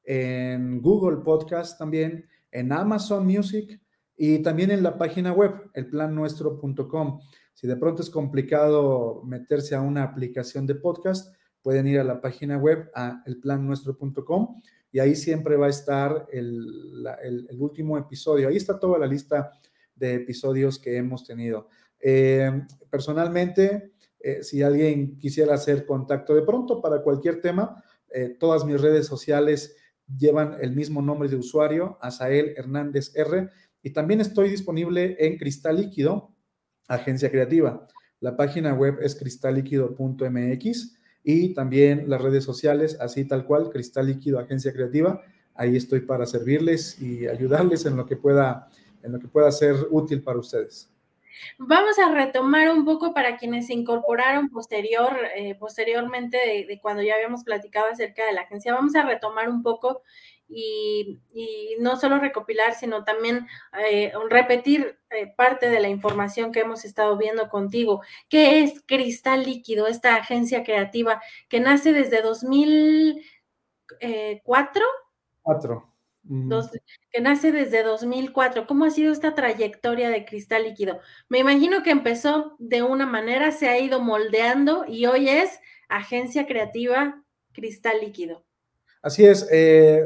en Google Podcast también, en Amazon Music y también en la página web, elplannuestro.com. Si de pronto es complicado meterse a una aplicación de podcast, pueden ir a la página web, a elplannuestro.com, y ahí siempre va a estar el, último episodio. Ahí está toda la lista de episodios que hemos tenido. Eh, personalmente, eh, si alguien quisiera hacer contacto de pronto para cualquier tema, eh, todas mis redes sociales llevan el mismo nombre de usuario, Asael Hernández R, y también estoy disponible en Cristal Líquido, Agencia Creativa. La página web es cristalliquido.mx y también las redes sociales, así tal cual, Cristal Líquido, Agencia Creativa. Ahí estoy para servirles y ayudarles en lo que pueda en lo que pueda ser útil para ustedes. Vamos a retomar un poco para quienes se incorporaron posterior, eh, posteriormente de, cuando ya habíamos platicado acerca de la agencia. Vamos a retomar un poco y, no solo recopilar, sino también eh, repetir eh, parte de la información que hemos estado viendo contigo. ¿Qué es Cristal Líquido, esta agencia creativa que nace desde 2004? Cuatro que nace desde 2004. ¿Cómo ha sido esta trayectoria de Cristal Líquido? Me imagino que empezó de una manera, se ha ido moldeando y hoy es Agencia Creativa Cristal Líquido. Así es, eh,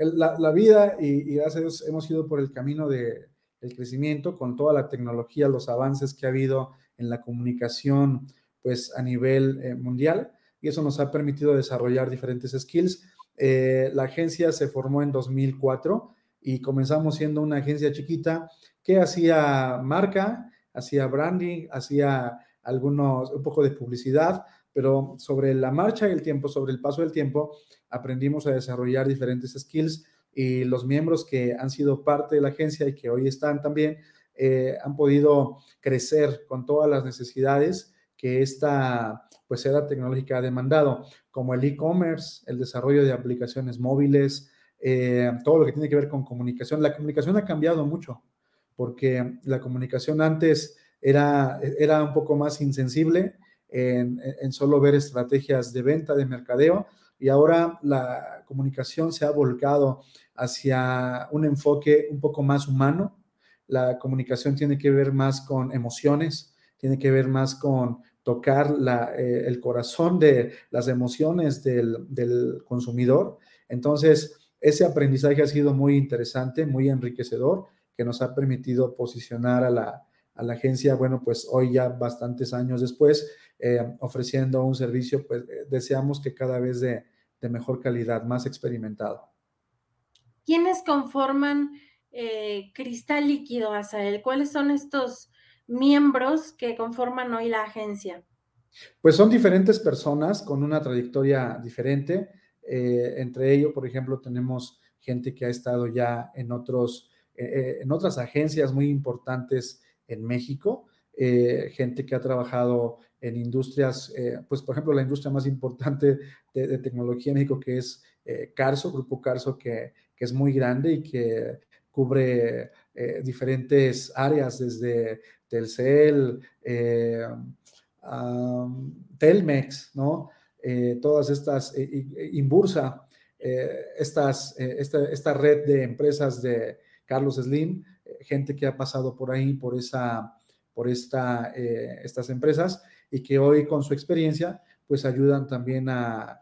la, vida y, gracias hemos ido por el camino del crecimiento con toda la tecnología, los avances que ha habido en la comunicación pues a nivel eh, mundial y eso nos ha permitido desarrollar diferentes skills. Eh, la agencia se formó en 2004 y comenzamos siendo una agencia chiquita que hacía marca, hacía branding, hacía algunos, un poco de publicidad, pero sobre la marcha y el tiempo, sobre el paso del tiempo, aprendimos a desarrollar diferentes skills y los miembros que han sido parte de la agencia y que hoy están también eh, han podido crecer con todas las necesidades que esta pues era tecnológica ha demandado, como el e-commerce, el desarrollo de aplicaciones móviles, eh, todo lo que tiene que ver con comunicación. La comunicación ha cambiado mucho, porque la comunicación antes era, era un poco más insensible en, en solo ver estrategias de venta, de mercadeo, y ahora la comunicación se ha volcado hacia un enfoque un poco más humano. La comunicación tiene que ver más con emociones, tiene que ver más con tocar eh, el corazón de las emociones del, consumidor. Entonces, ese aprendizaje ha sido muy interesante, muy enriquecedor, que nos ha permitido posicionar a la, agencia, bueno, pues hoy ya bastantes años después, eh, ofreciendo un servicio, pues eh, deseamos que cada vez de, mejor calidad, más experimentado. ¿Quiénes conforman Cristal Líquido, Asael? ¿Cuáles son estos miembros que conforman hoy la agencia? Pues son diferentes personas con una trayectoria diferente. Eh, entre ellos, por ejemplo, tenemos gente que ha estado ya en, otros, eh, eh, en otras agencias muy importantes en México, gente que ha trabajado en industrias, pues por ejemplo, la industria más importante de, tecnología en México, que es Carso, Grupo Carso, que, que, es muy grande y que cubre diferentes áreas desde Telcel, eh, Telmex, ¿no? Eh, todas estas, eh, Inbursa, estas, esta, red de empresas de, Carlos Slim, gente que ha pasado por ahí, por, esa, por esta, estas empresas y que hoy con su experiencia pues ayudan también a,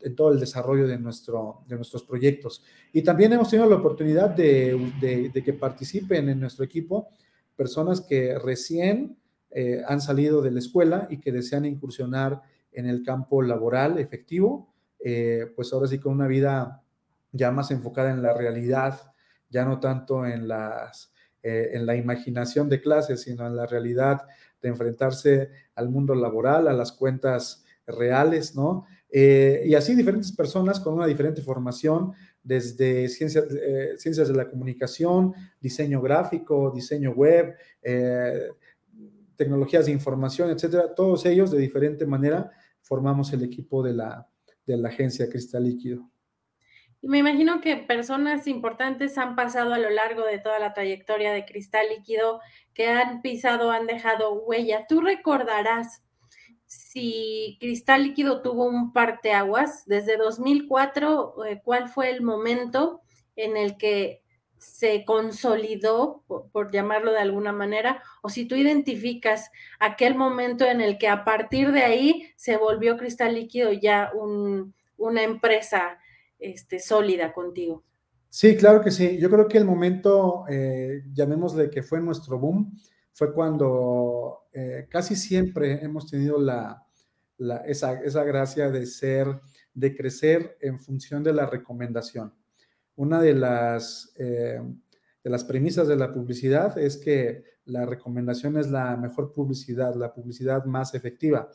en todo el desarrollo de, nuestro, de nuestros proyectos. Y también hemos tenido la oportunidad de, que participen en nuestro equipo personas que recién eh, han salido de la escuela y que desean incursionar en el campo laboral efectivo, eh, pues ahora sí con una vida ya más enfocada en la realidad, ya no tanto en, las, eh, en la imaginación de clases, sino en la realidad de enfrentarse al mundo laboral, a las cuentas reales, ¿no? Eh, y así diferentes personas con una diferente formación, desde ciencias, eh, ciencias de la comunicación, diseño gráfico, diseño web, tecnologías de información, etcétera, todos ellos de diferente manera formamos el equipo de la, de la agencia Cristal Líquido. Y me imagino que personas importantes han pasado a lo largo de toda la trayectoria de Cristal Líquido, que han pisado, han dejado huella. Tú recordarás si Cristal Líquido tuvo un parteaguas desde 2004, eh, ¿cuál fue el momento en el que se consolidó, por, llamarlo de alguna manera, o si tú identificas aquel momento en el que a partir de ahí se volvió Cristal Líquido ya una empresa este, sólida contigo. Sí, claro que sí. Yo creo que el momento, eh, llamémosle que fue nuestro boom, fue cuando eh, casi siempre hemos tenido la, esa, gracia de ser, de crecer en función de la recomendación. Una de las, eh, de las premisas de la publicidad es que la recomendación es la mejor publicidad, la publicidad más efectiva.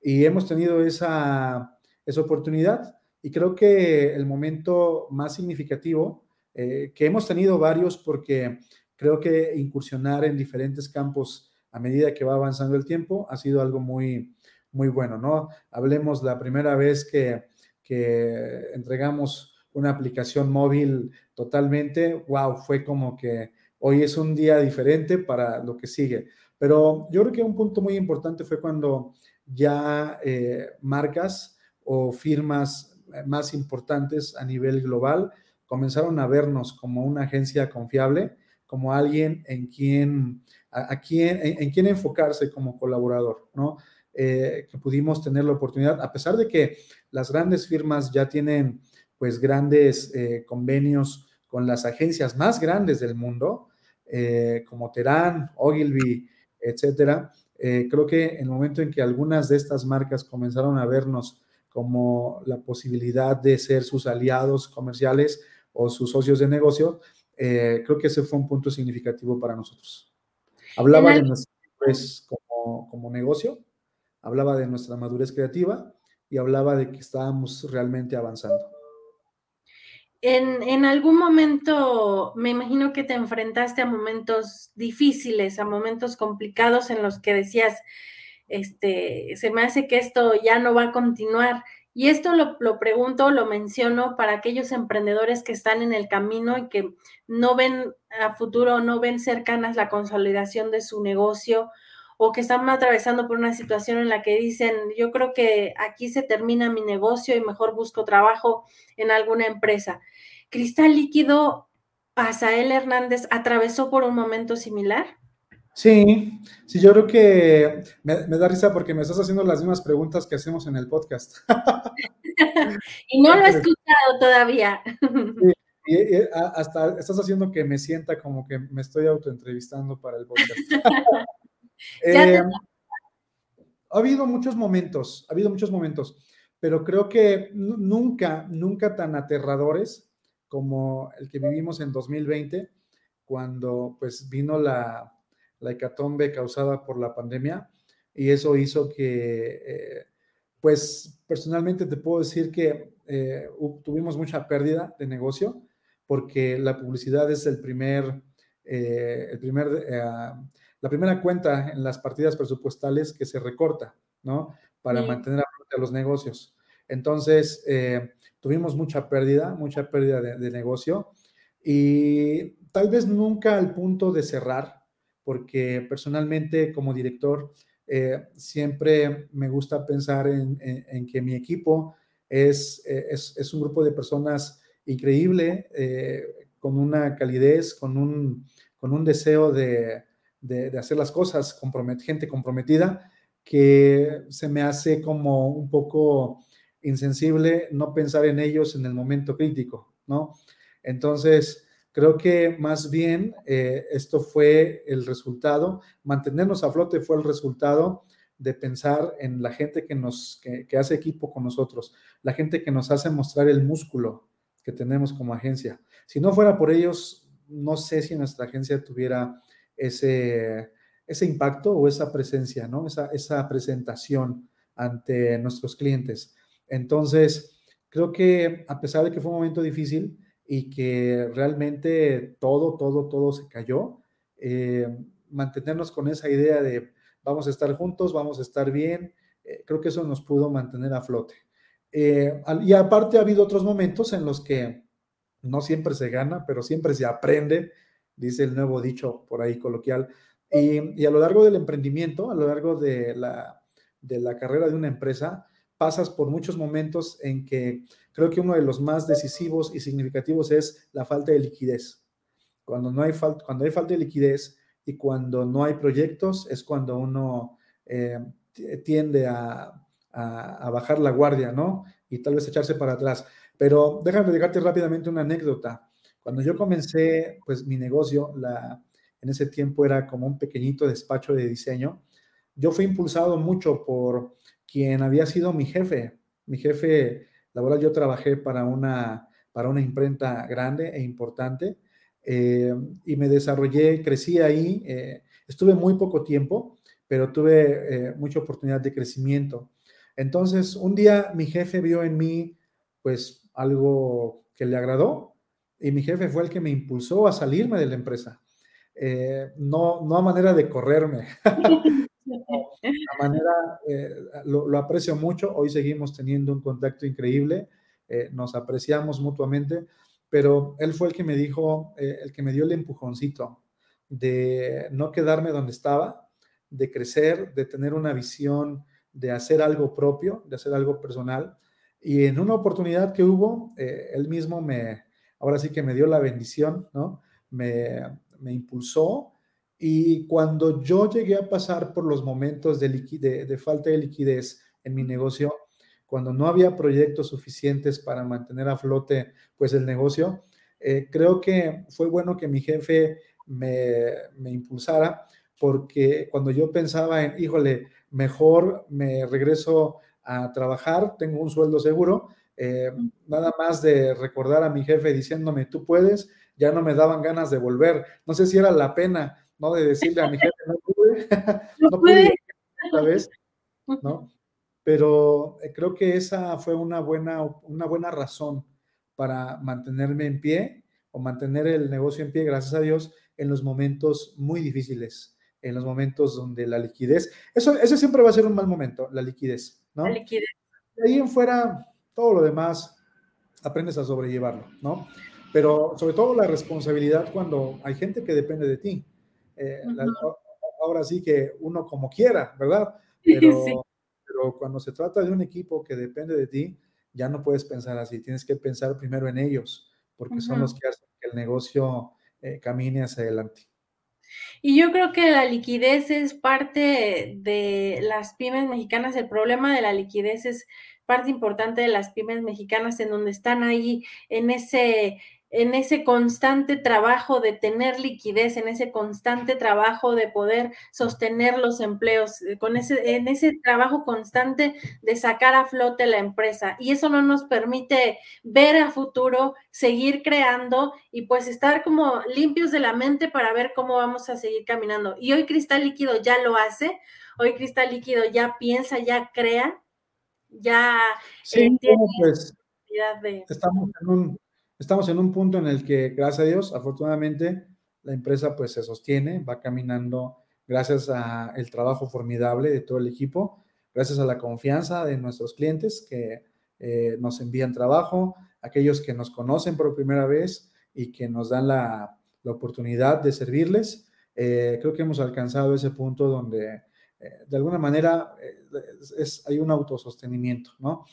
Y hemos tenido esa, esa oportunidad y creo que el momento más significativo, eh, que hemos tenido varios porque creo que incursionar en diferentes campos a medida que va avanzando el tiempo ha sido algo muy, muy bueno, ¿no? Hablemos la primera vez que, que entregamos una aplicación móvil totalmente, wow, fue como que hoy es un día diferente para lo que sigue. Pero yo creo que un punto muy importante fue cuando ya eh, marcas o firmas más importantes a nivel global comenzaron a vernos como una agencia confiable, como alguien en quien, a, quien, en, quien enfocarse como colaborador, ¿no? Eh, pudimos tener la oportunidad, a pesar de que las grandes firmas ya tienen pues grandes eh, convenios con las agencias más grandes del mundo, eh, como Terán, Ogilvy, etcétera, creo que en el momento en que algunas de estas marcas comenzaron a vernos como la posibilidad de ser sus aliados comerciales o sus socios de negocio, eh, creo que ese fue un punto significativo para nosotros. Hablaba de nuestra madurez como, como negocio, hablaba de nuestra madurez creativa y hablaba de que estábamos realmente avanzando. En, en, algún momento, me imagino que te enfrentaste a momentos difíciles, a momentos complicados en los que decías, este, se me hace que esto ya no va a continuar. Y esto lo, lo, pregunto, lo menciono para aquellos emprendedores que están en el camino y que no ven a futuro, no ven cercanas la consolidación de su negocio o que están atravesando por una situación en la que dicen, yo creo que aquí se termina mi negocio y mejor busco trabajo en alguna empresa. Cristal Líquido, Asael Hernández, ¿atravesó por un momento similar? Sí, sí, yo creo que me, da risa porque me estás haciendo las mismas preguntas que hacemos en el podcast. *laughs* y no lo he escuchado todavía. y, hasta estás haciendo que me sienta como que me estoy autoentrevistando para el podcast. *laughs* Eh, ha habido muchos momentos, ha habido muchos momentos, pero creo que nunca, nunca tan aterradores como el que vivimos en 2020, cuando pues vino la, la hecatombe causada por la pandemia y eso hizo que, eh, pues personalmente te puedo decir que eh, tuvimos mucha pérdida de negocio porque la publicidad es el primer, eh, el primer, la primera cuenta en las partidas presupuestales que se recorta, ¿no? Para mantener a, los negocios. Entonces, tuvimos mucha pérdida, mucha pérdida de, de negocio y tal vez nunca al punto de cerrar, porque personalmente como director eh, siempre me gusta pensar en, que mi equipo es, es, un grupo de personas increíble, eh, con una calidez, con un, con un deseo de, de, hacer las cosas, gente comprometida, que se me hace como un poco insensible no pensar en ellos en el momento crítico, ¿no? Entonces, creo que más bien eh, esto fue el resultado, mantenernos a flote fue el resultado de pensar en la gente que nos, que hace equipo con nosotros, la gente que nos hace mostrar el músculo que tenemos como agencia. Si no fuera por ellos, no sé si nuestra agencia tuviera ese, ese impacto o esa presencia, ¿no? Esa, esa presentación ante nuestros clientes. Entonces, creo que a pesar de que fue un momento difícil y que realmente todo, todo, todo se cayó, eh, mantenernos con esa idea de vamos a estar juntos, vamos a estar bien, eh, creo que eso nos pudo mantener a flote. Eh, y aparte ha habido otros momentos en los que no siempre se gana, pero siempre se aprende, dice el nuevo dicho por ahí coloquial. Y, a lo largo del emprendimiento, a lo largo de la, de la carrera de una empresa, pasas por muchos momentos en que creo que uno de los más decisivos y significativos es la falta de liquidez. Cuando, no hay, falta, cuando hay falta de liquidez y cuando no hay proyectos es cuando uno eh, tiende a, a, bajar la guardia, ¿no? Y tal vez echarse para atrás. Pero déjame dejarte rápidamente una anécdota. Cuando yo comencé, pues mi negocio, la, en ese tiempo era como un pequeñito despacho de diseño, yo fui impulsado mucho por quien había sido mi jefe. Mi jefe laboral, yo trabajé para una, para una imprenta grande e importante eh, y me desarrollé, crecí ahí, eh, estuve muy poco tiempo, pero tuve eh, mucha oportunidad de crecimiento. Entonces, un día mi jefe vio en mí, pues, algo que le agradó y mi jefe fue el que me impulsó a salirme de la empresa. No, no a manera de correrme. *laughs* a manera, eh, lo, aprecio mucho, hoy seguimos teniendo un contacto increíble, eh, nos apreciamos mutuamente, pero él fue el que me dijo, el que me dio el empujoncito de no quedarme donde estaba, de crecer, de tener una visión de hacer algo propio, de hacer algo personal. Y en una oportunidad que hubo, eh, él mismo me, ahora sí que me dio la bendición, ¿no? Me, me impulsó. Y cuando yo llegué a pasar por los momentos de, de, falta de liquidez en mi negocio, cuando no había proyectos suficientes para mantener a flote pues el negocio, eh, creo que fue bueno que mi jefe me, me impulsara porque cuando yo pensaba en, híjole, mejor me regreso a trabajar, tengo un sueldo seguro, eh, nada más de recordar a mi jefe diciéndome, tú puedes, ya no me daban ganas de volver. No sé si era la pena, ¿no? De decirle a mi jefe, no pude, *laughs* no, pude otra vez, ¿no? Pero eh, creo que esa fue una buena, una buena razón para mantenerme en pie o mantener el negocio en pie, gracias a Dios, en los momentos muy difíciles en los momentos donde la liquidez, eso, ese siempre va a ser un mal momento, la liquidez, ¿no? La liquidez. De ahí en fuera, todo lo demás, aprendes a sobrellevarlo, ¿no? Pero sobre todo la responsabilidad cuando hay gente que depende de ti. Eh, ahora sí que uno como quiera, ¿verdad? *laughs* Pero, pero cuando se trata de un equipo que depende de ti, ya no puedes pensar así, tienes que pensar primero en ellos, porque son los que hacen que el negocio eh, camine hacia adelante. Y yo creo que la liquidez es parte de las pymes mexicanas. El problema de la liquidez es parte importante de las pymes mexicanas en donde están ahí en ese en ese constante trabajo de tener liquidez, en ese constante trabajo de poder sostener los empleos, eh, con ese, en ese trabajo constante de sacar a flote la empresa. Y eso no nos permite ver a futuro, seguir creando y pues estar como limpios de la mente para ver cómo vamos a seguir caminando. Y hoy Cristal Líquido ya lo hace, hoy Cristal Líquido ya piensa, ya crea, ya sí, pues, de... estamos en un estamos en un punto en el que, gracias a Dios, afortunadamente, la empresa pues se sostiene, va caminando gracias al trabajo formidable de todo el equipo, gracias a la confianza de nuestros clientes que eh, nos envían trabajo, aquellos que nos conocen por primera vez y que nos dan la, oportunidad de servirles. Eh, creo que hemos alcanzado ese punto donde eh, de alguna manera hay un autosostenimiento, ¿no?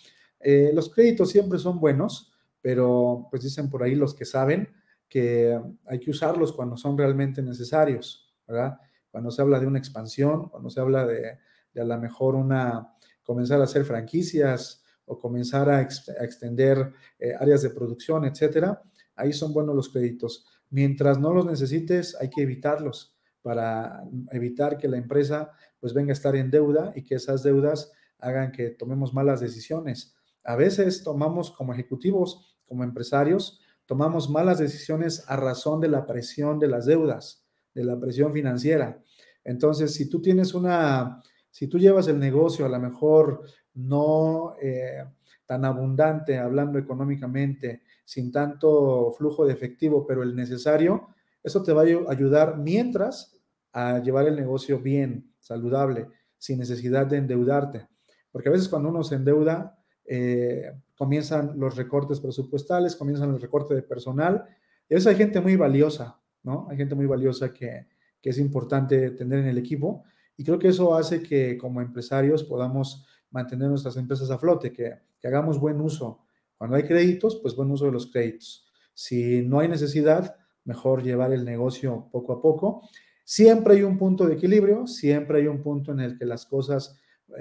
los créditos siempre son buenos, pero pues dicen por ahí los que saben, que hay que usarlos cuando son realmente necesarios, ¿verdad? Cuando se habla de una expansión, cuando se habla de, a lo mejor una, comenzar a hacer franquicias o comenzar a, extender eh, áreas de producción, etcétera, ahí son buenos los créditos. Mientras no los necesites, hay que evitarlos para evitar que la empresa pues venga a estar en deuda y que esas deudas hagan que tomemos malas decisiones. A veces tomamos como ejecutivos, como empresarios, tomamos malas decisiones a razón de la presión de las deudas, de la presión financiera. Entonces, si tú tienes una, si tú llevas el negocio a lo mejor no eh, tan abundante, hablando económicamente, sin tanto flujo de efectivo, pero el necesario, eso te va a ayudar mientras a llevar el negocio bien, saludable, sin necesidad de endeudarte. Porque a veces cuando uno se endeuda, eh, comienzan los recortes presupuestales, comienzan el recorte de personal. Y hay gente muy valiosa, ¿no? Hay gente muy valiosa que, que es importante tener en el equipo. Y creo que eso hace que como empresarios podamos mantener nuestras empresas a flote, que, que hagamos buen uso. Cuando hay créditos, pues buen uso de los créditos. Si no hay necesidad, mejor llevar el negocio poco a poco. Siempre hay un punto de equilibrio, siempre hay un punto en el que las cosas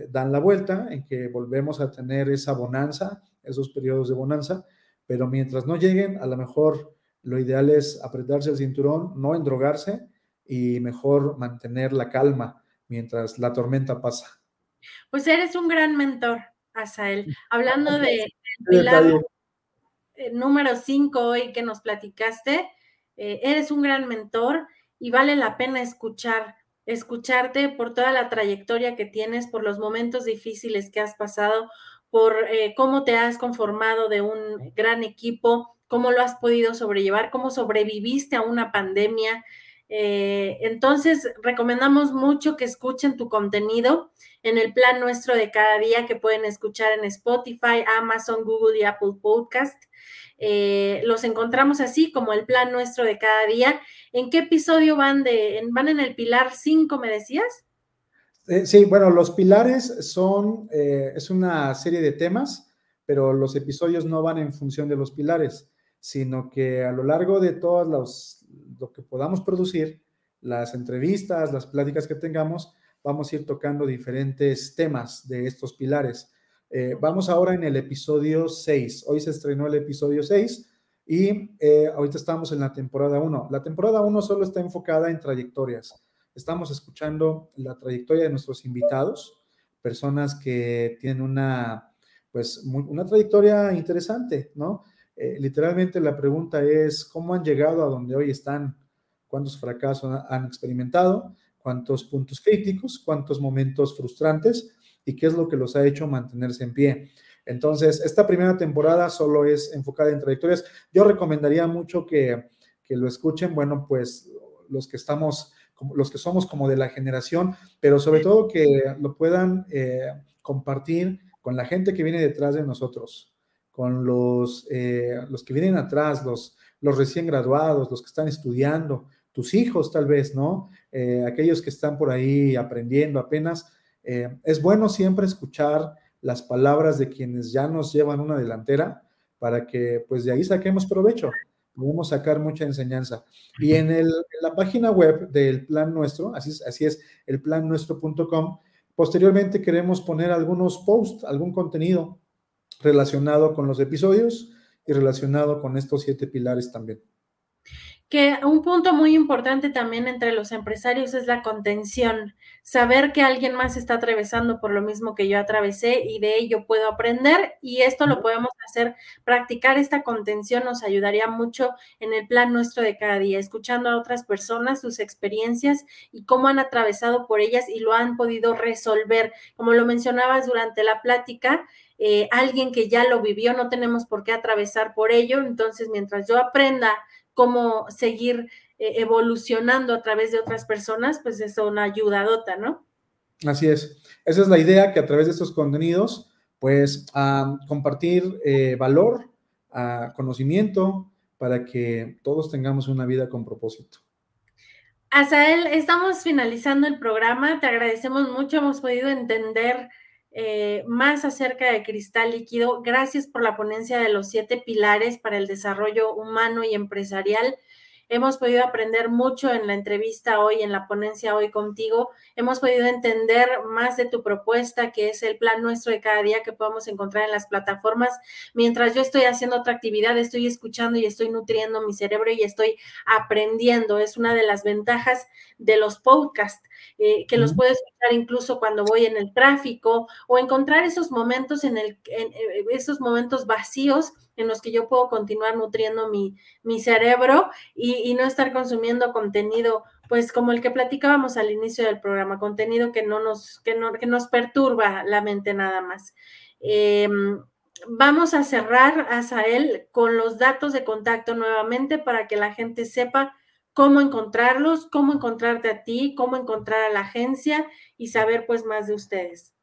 dan la vuelta, en que volvemos a tener esa bonanza, esos periodos de bonanza, pero mientras no lleguen, a lo mejor lo ideal es apretarse el cinturón, no endrogarse y mejor mantener la calma mientras la tormenta pasa. Pues eres un gran mentor, Asael. Hablando de pilar eh, número 5 hoy que nos platicaste, eh, eres un gran mentor y vale la pena escuchar escucharte por toda la trayectoria que tienes, por los momentos difíciles que has pasado, por eh, cómo te has conformado de un gran equipo, cómo lo has podido sobrellevar, cómo sobreviviste a una pandemia. Eh, entonces, recomendamos mucho que escuchen tu contenido en el plan nuestro de cada día que pueden escuchar en Spotify, Amazon, Google y Apple Podcast. Eh, los encontramos así como el plan nuestro de cada día. ¿En qué episodio van de, van en el pilar 5, me decías? Eh, sí, bueno, los pilares son, eh, es una serie de temas, pero los episodios no van en función de los pilares, sino que a lo largo de todos los, lo que podamos producir, las entrevistas, las pláticas que tengamos, vamos a ir tocando diferentes temas de estos pilares. Eh, vamos ahora en el episodio 6. Hoy se estrenó el episodio 6 y eh, ahorita estamos en la temporada 1. La temporada 1 solo está enfocada en trayectorias. Estamos escuchando la trayectoria de nuestros invitados, personas que tienen una, pues, una trayectoria interesante, ¿no? Eh, literalmente la pregunta es, ¿cómo han llegado a donde hoy están? ¿Cuántos fracasos han experimentado? ¿Cuántos puntos críticos? ¿Cuántos momentos frustrantes? Y qué es lo que los ha hecho mantenerse en pie. Entonces, esta primera temporada solo es enfocada en trayectorias. Yo recomendaría mucho que, lo escuchen, bueno, pues los que estamos, los que somos como de la generación, pero sobre todo que lo puedan eh, compartir con la gente que viene detrás de nosotros, con los, eh, los que vienen atrás, los, los recién graduados, los que están estudiando, tus hijos tal vez, ¿no? Eh, aquellos que están por ahí aprendiendo apenas eh, es bueno siempre escuchar las palabras de quienes ya nos llevan una delantera para que pues de ahí saquemos provecho, podemos sacar mucha enseñanza. Y en, el, la página web del plan nuestro, así es, así es elplannuestro.com, posteriormente queremos poner algunos posts, algún contenido relacionado con los episodios y relacionado con estos siete pilares también que un punto muy importante también entre los empresarios es la contención, saber que alguien más está atravesando por lo mismo que yo atravesé y de ello puedo aprender y esto lo podemos hacer, practicar esta contención nos ayudaría mucho en el plan nuestro de cada día, escuchando a otras personas, sus experiencias y cómo han atravesado por ellas y lo han podido resolver. Como lo mencionabas durante la plática, eh, alguien que ya lo vivió, no tenemos por qué atravesar por ello, entonces mientras yo aprenda cómo seguir eh, evolucionando a través de otras personas, pues es una ayudadota, ¿no? Así es. Esa es la idea, que a través de estos contenidos, pues compartir eh, valor, conocimiento, para que todos tengamos una vida con propósito. Asael, estamos finalizando el programa. Te agradecemos mucho. Hemos podido entender eh, más acerca de cristal líquido. Gracias por la ponencia de los siete pilares para el desarrollo humano y empresarial. Hemos podido aprender mucho en la entrevista hoy, en la ponencia hoy contigo. Hemos podido entender más de tu propuesta, que es el plan nuestro de cada día que podemos encontrar en las plataformas. Mientras yo estoy haciendo otra actividad, estoy escuchando y estoy nutriendo mi cerebro y estoy aprendiendo. Es una de las ventajas de los podcasts, eh, que los puedo escuchar incluso cuando voy en el tráfico o encontrar esos momentos en el, en, eh, esos momentos vacíos en los que yo puedo continuar nutriendo mi, mi cerebro y, y, no estar consumiendo contenido, pues como el que platicábamos al inicio del programa, contenido que no nos, que no, que nos perturba la mente nada más. Eh, vamos a cerrar, Asael, con los datos de contacto nuevamente para que la gente sepa cómo encontrarlos, cómo encontrarte a ti, cómo encontrar a la agencia y saber pues más de ustedes.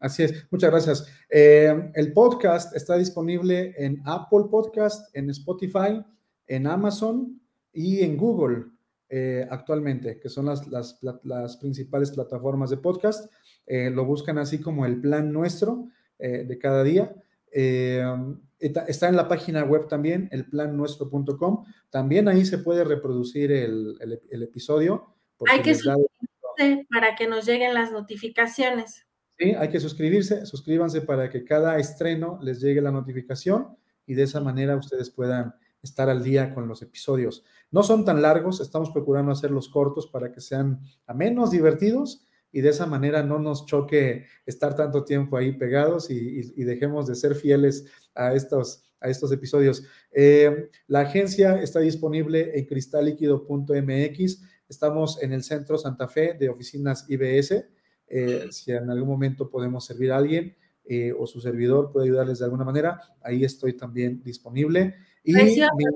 Así es, muchas gracias. Eh, el podcast está disponible en Apple Podcast, en Spotify, en Amazon y en Google eh, actualmente, que son las, las, las, principales plataformas de podcast. Eh, lo buscan así como el plan nuestro de cada día. Está en la página web también, elplannuestro.com. También ahí se puede reproducir el, el, el episodio. Hay que suscribirse para que nos lleguen las notificaciones. Sí, hay que suscribirse, suscríbanse para que cada estreno les llegue la notificación y de esa manera ustedes puedan estar al día con los episodios. No son tan largos, estamos procurando hacerlos cortos para que sean a menos divertidos y de esa manera no nos choque estar tanto tiempo ahí pegados y, dejemos de ser fieles a estos, a estos episodios. Eh, la agencia está disponible en cristalliquido.mx. Estamos en el centro Santa Fe de oficinas IBS. Eh, si en algún momento podemos servir a alguien eh, o su servidor puede ayudarles de alguna manera, ahí estoy también disponible. Y Preciosas mi... las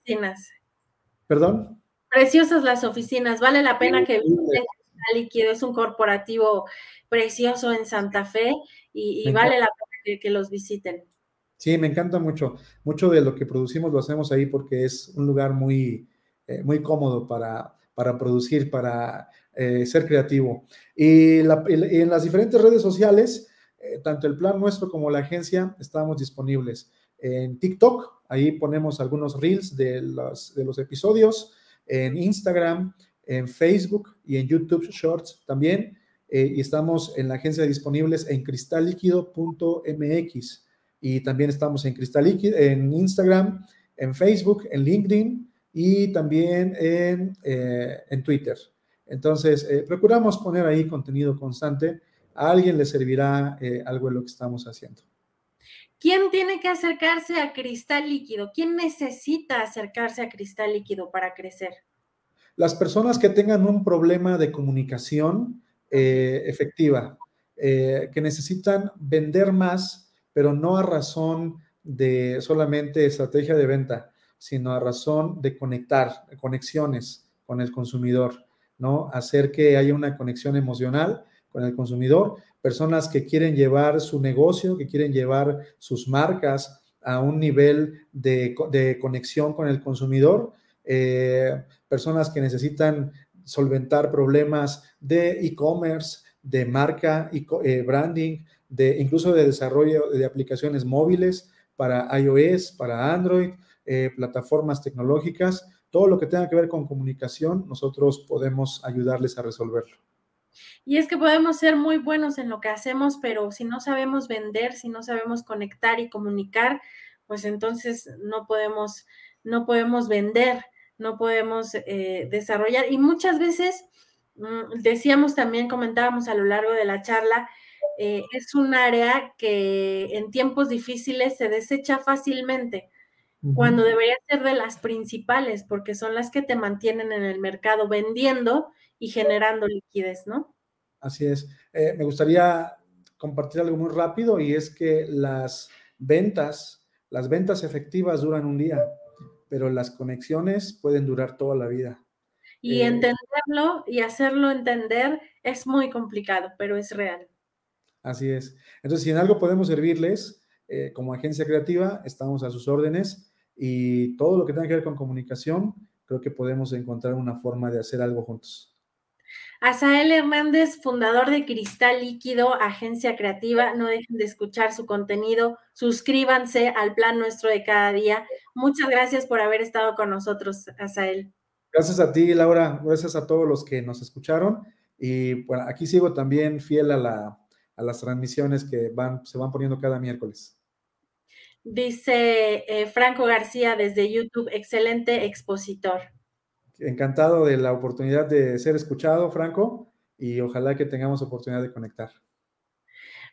oficinas. ¿Perdón? Preciosas las oficinas, vale la pena que visiten Líquido, es un corporativo precioso en Santa Fe y, y vale la pena que, que, los visiten. Sí, me encanta mucho. Mucho de lo que producimos lo hacemos ahí porque es un lugar muy, eh, muy cómodo para, para producir, para eh, ser creativo. Y, en las diferentes redes sociales, eh, tanto el plan nuestro como la agencia, estamos disponibles. En TikTok, ahí ponemos algunos reels de los, episodios, en Instagram, en Facebook y en YouTube Shorts también. Eh, y estamos en la agencia disponibles en cristalliquido.mx y también estamos en Cristal Líquido, en Instagram, en Facebook, en LinkedIn y también en Twitter. Entonces, eh, procuramos poner ahí contenido constante. A alguien le servirá eh, algo de lo que estamos haciendo. ¿Quién tiene que acercarse a cristal líquido? ¿Quién necesita acercarse a cristal líquido para crecer? Las personas que tengan un problema de comunicación eh, efectiva, eh, que necesitan vender más, pero no a razón de solamente estrategia de venta, sino a razón de conectar, conexiones con el consumidor, ¿no? Hacer que haya una conexión emocional con el consumidor, personas que quieren llevar su negocio, que quieren llevar sus marcas a un nivel de, de conexión con el consumidor, eh, personas que necesitan solventar problemas de e-commerce, de marca, eh, branding, de incluso de desarrollo de aplicaciones móviles para iOS, para Android, eh, plataformas tecnológicas, todo lo que tenga que ver con comunicación, nosotros podemos ayudarles a resolverlo. Y es que podemos ser muy buenos en lo que hacemos, pero si no sabemos vender, si no sabemos conectar y comunicar, pues entonces no podemos, no podemos vender, no podemos eh, desarrollar. Y muchas veces, mmm, decíamos también, comentábamos a lo largo de la charla, eh, es un área que en tiempos difíciles se desecha fácilmente, uh -huh. cuando debería ser de las principales, porque son las que te mantienen en el mercado vendiendo y generando liquidez, ¿no? Así es. Eh, me gustaría compartir algo muy rápido y es que las ventas, las ventas efectivas duran un día, pero las conexiones pueden durar toda la vida. Y eh, entenderlo y hacerlo entender es muy complicado, pero es real. Así es. Entonces, si en algo podemos servirles, eh, como agencia creativa, estamos a sus órdenes y todo lo que tenga que ver con comunicación, creo que podemos encontrar una forma de hacer algo juntos. Asael Hernández, fundador de Cristal Líquido, agencia creativa. No dejen de escuchar su contenido. Suscríbanse al plan nuestro de cada día. Muchas gracias por haber estado con nosotros, Asael. Gracias a ti, Laura. Gracias a todos los que nos escucharon. Y bueno, aquí sigo también fiel a, las transmisiones que van, se van poniendo cada miércoles. Dice eh, Franco García desde YouTube, excelente expositor encantado de la oportunidad de ser escuchado, Franco, y ojalá que tengamos oportunidad de conectar.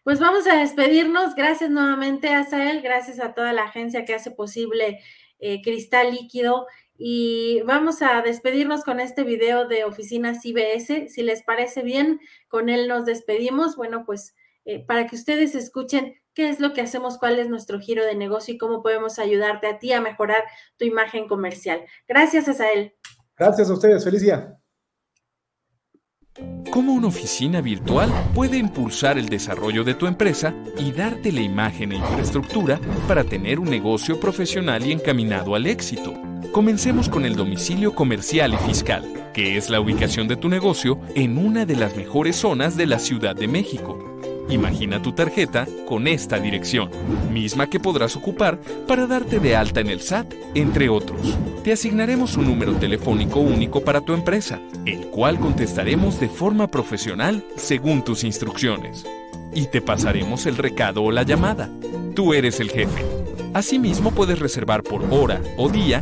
Pues vamos a despedirnos. Gracias nuevamente a Sael, gracias a toda la agencia que hace posible eh, Cristal Líquido. Y vamos a despedirnos con este video de Oficinas IBS. Si les parece bien, con él nos despedimos. Bueno, pues eh, para que ustedes escuchen qué es lo que hacemos, cuál es nuestro giro de negocio y cómo podemos ayudarte a ti a mejorar tu imagen comercial. Gracias, Asael. Gracias a ustedes, feliz día. ¿Cómo una oficina virtual puede impulsar el desarrollo de tu empresa y darte la imagen e infraestructura para tener un negocio profesional y encaminado al éxito? Comencemos con el domicilio comercial y fiscal, que es la ubicación de tu negocio en una de las mejores zonas de la Ciudad de México Imagina tu tarjeta con esta dirección, misma que podrás ocupar para darte de alta en el SAT, entre otros. Te asignaremos un número telefónico único para tu empresa, el cual contestaremos de forma profesional según tus instrucciones. Y te pasaremos el recado o la llamada. Tú eres el jefe. Asimismo puedes reservar por hora o día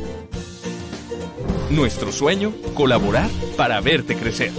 Nuestro sueño, colaborar para verte crecer.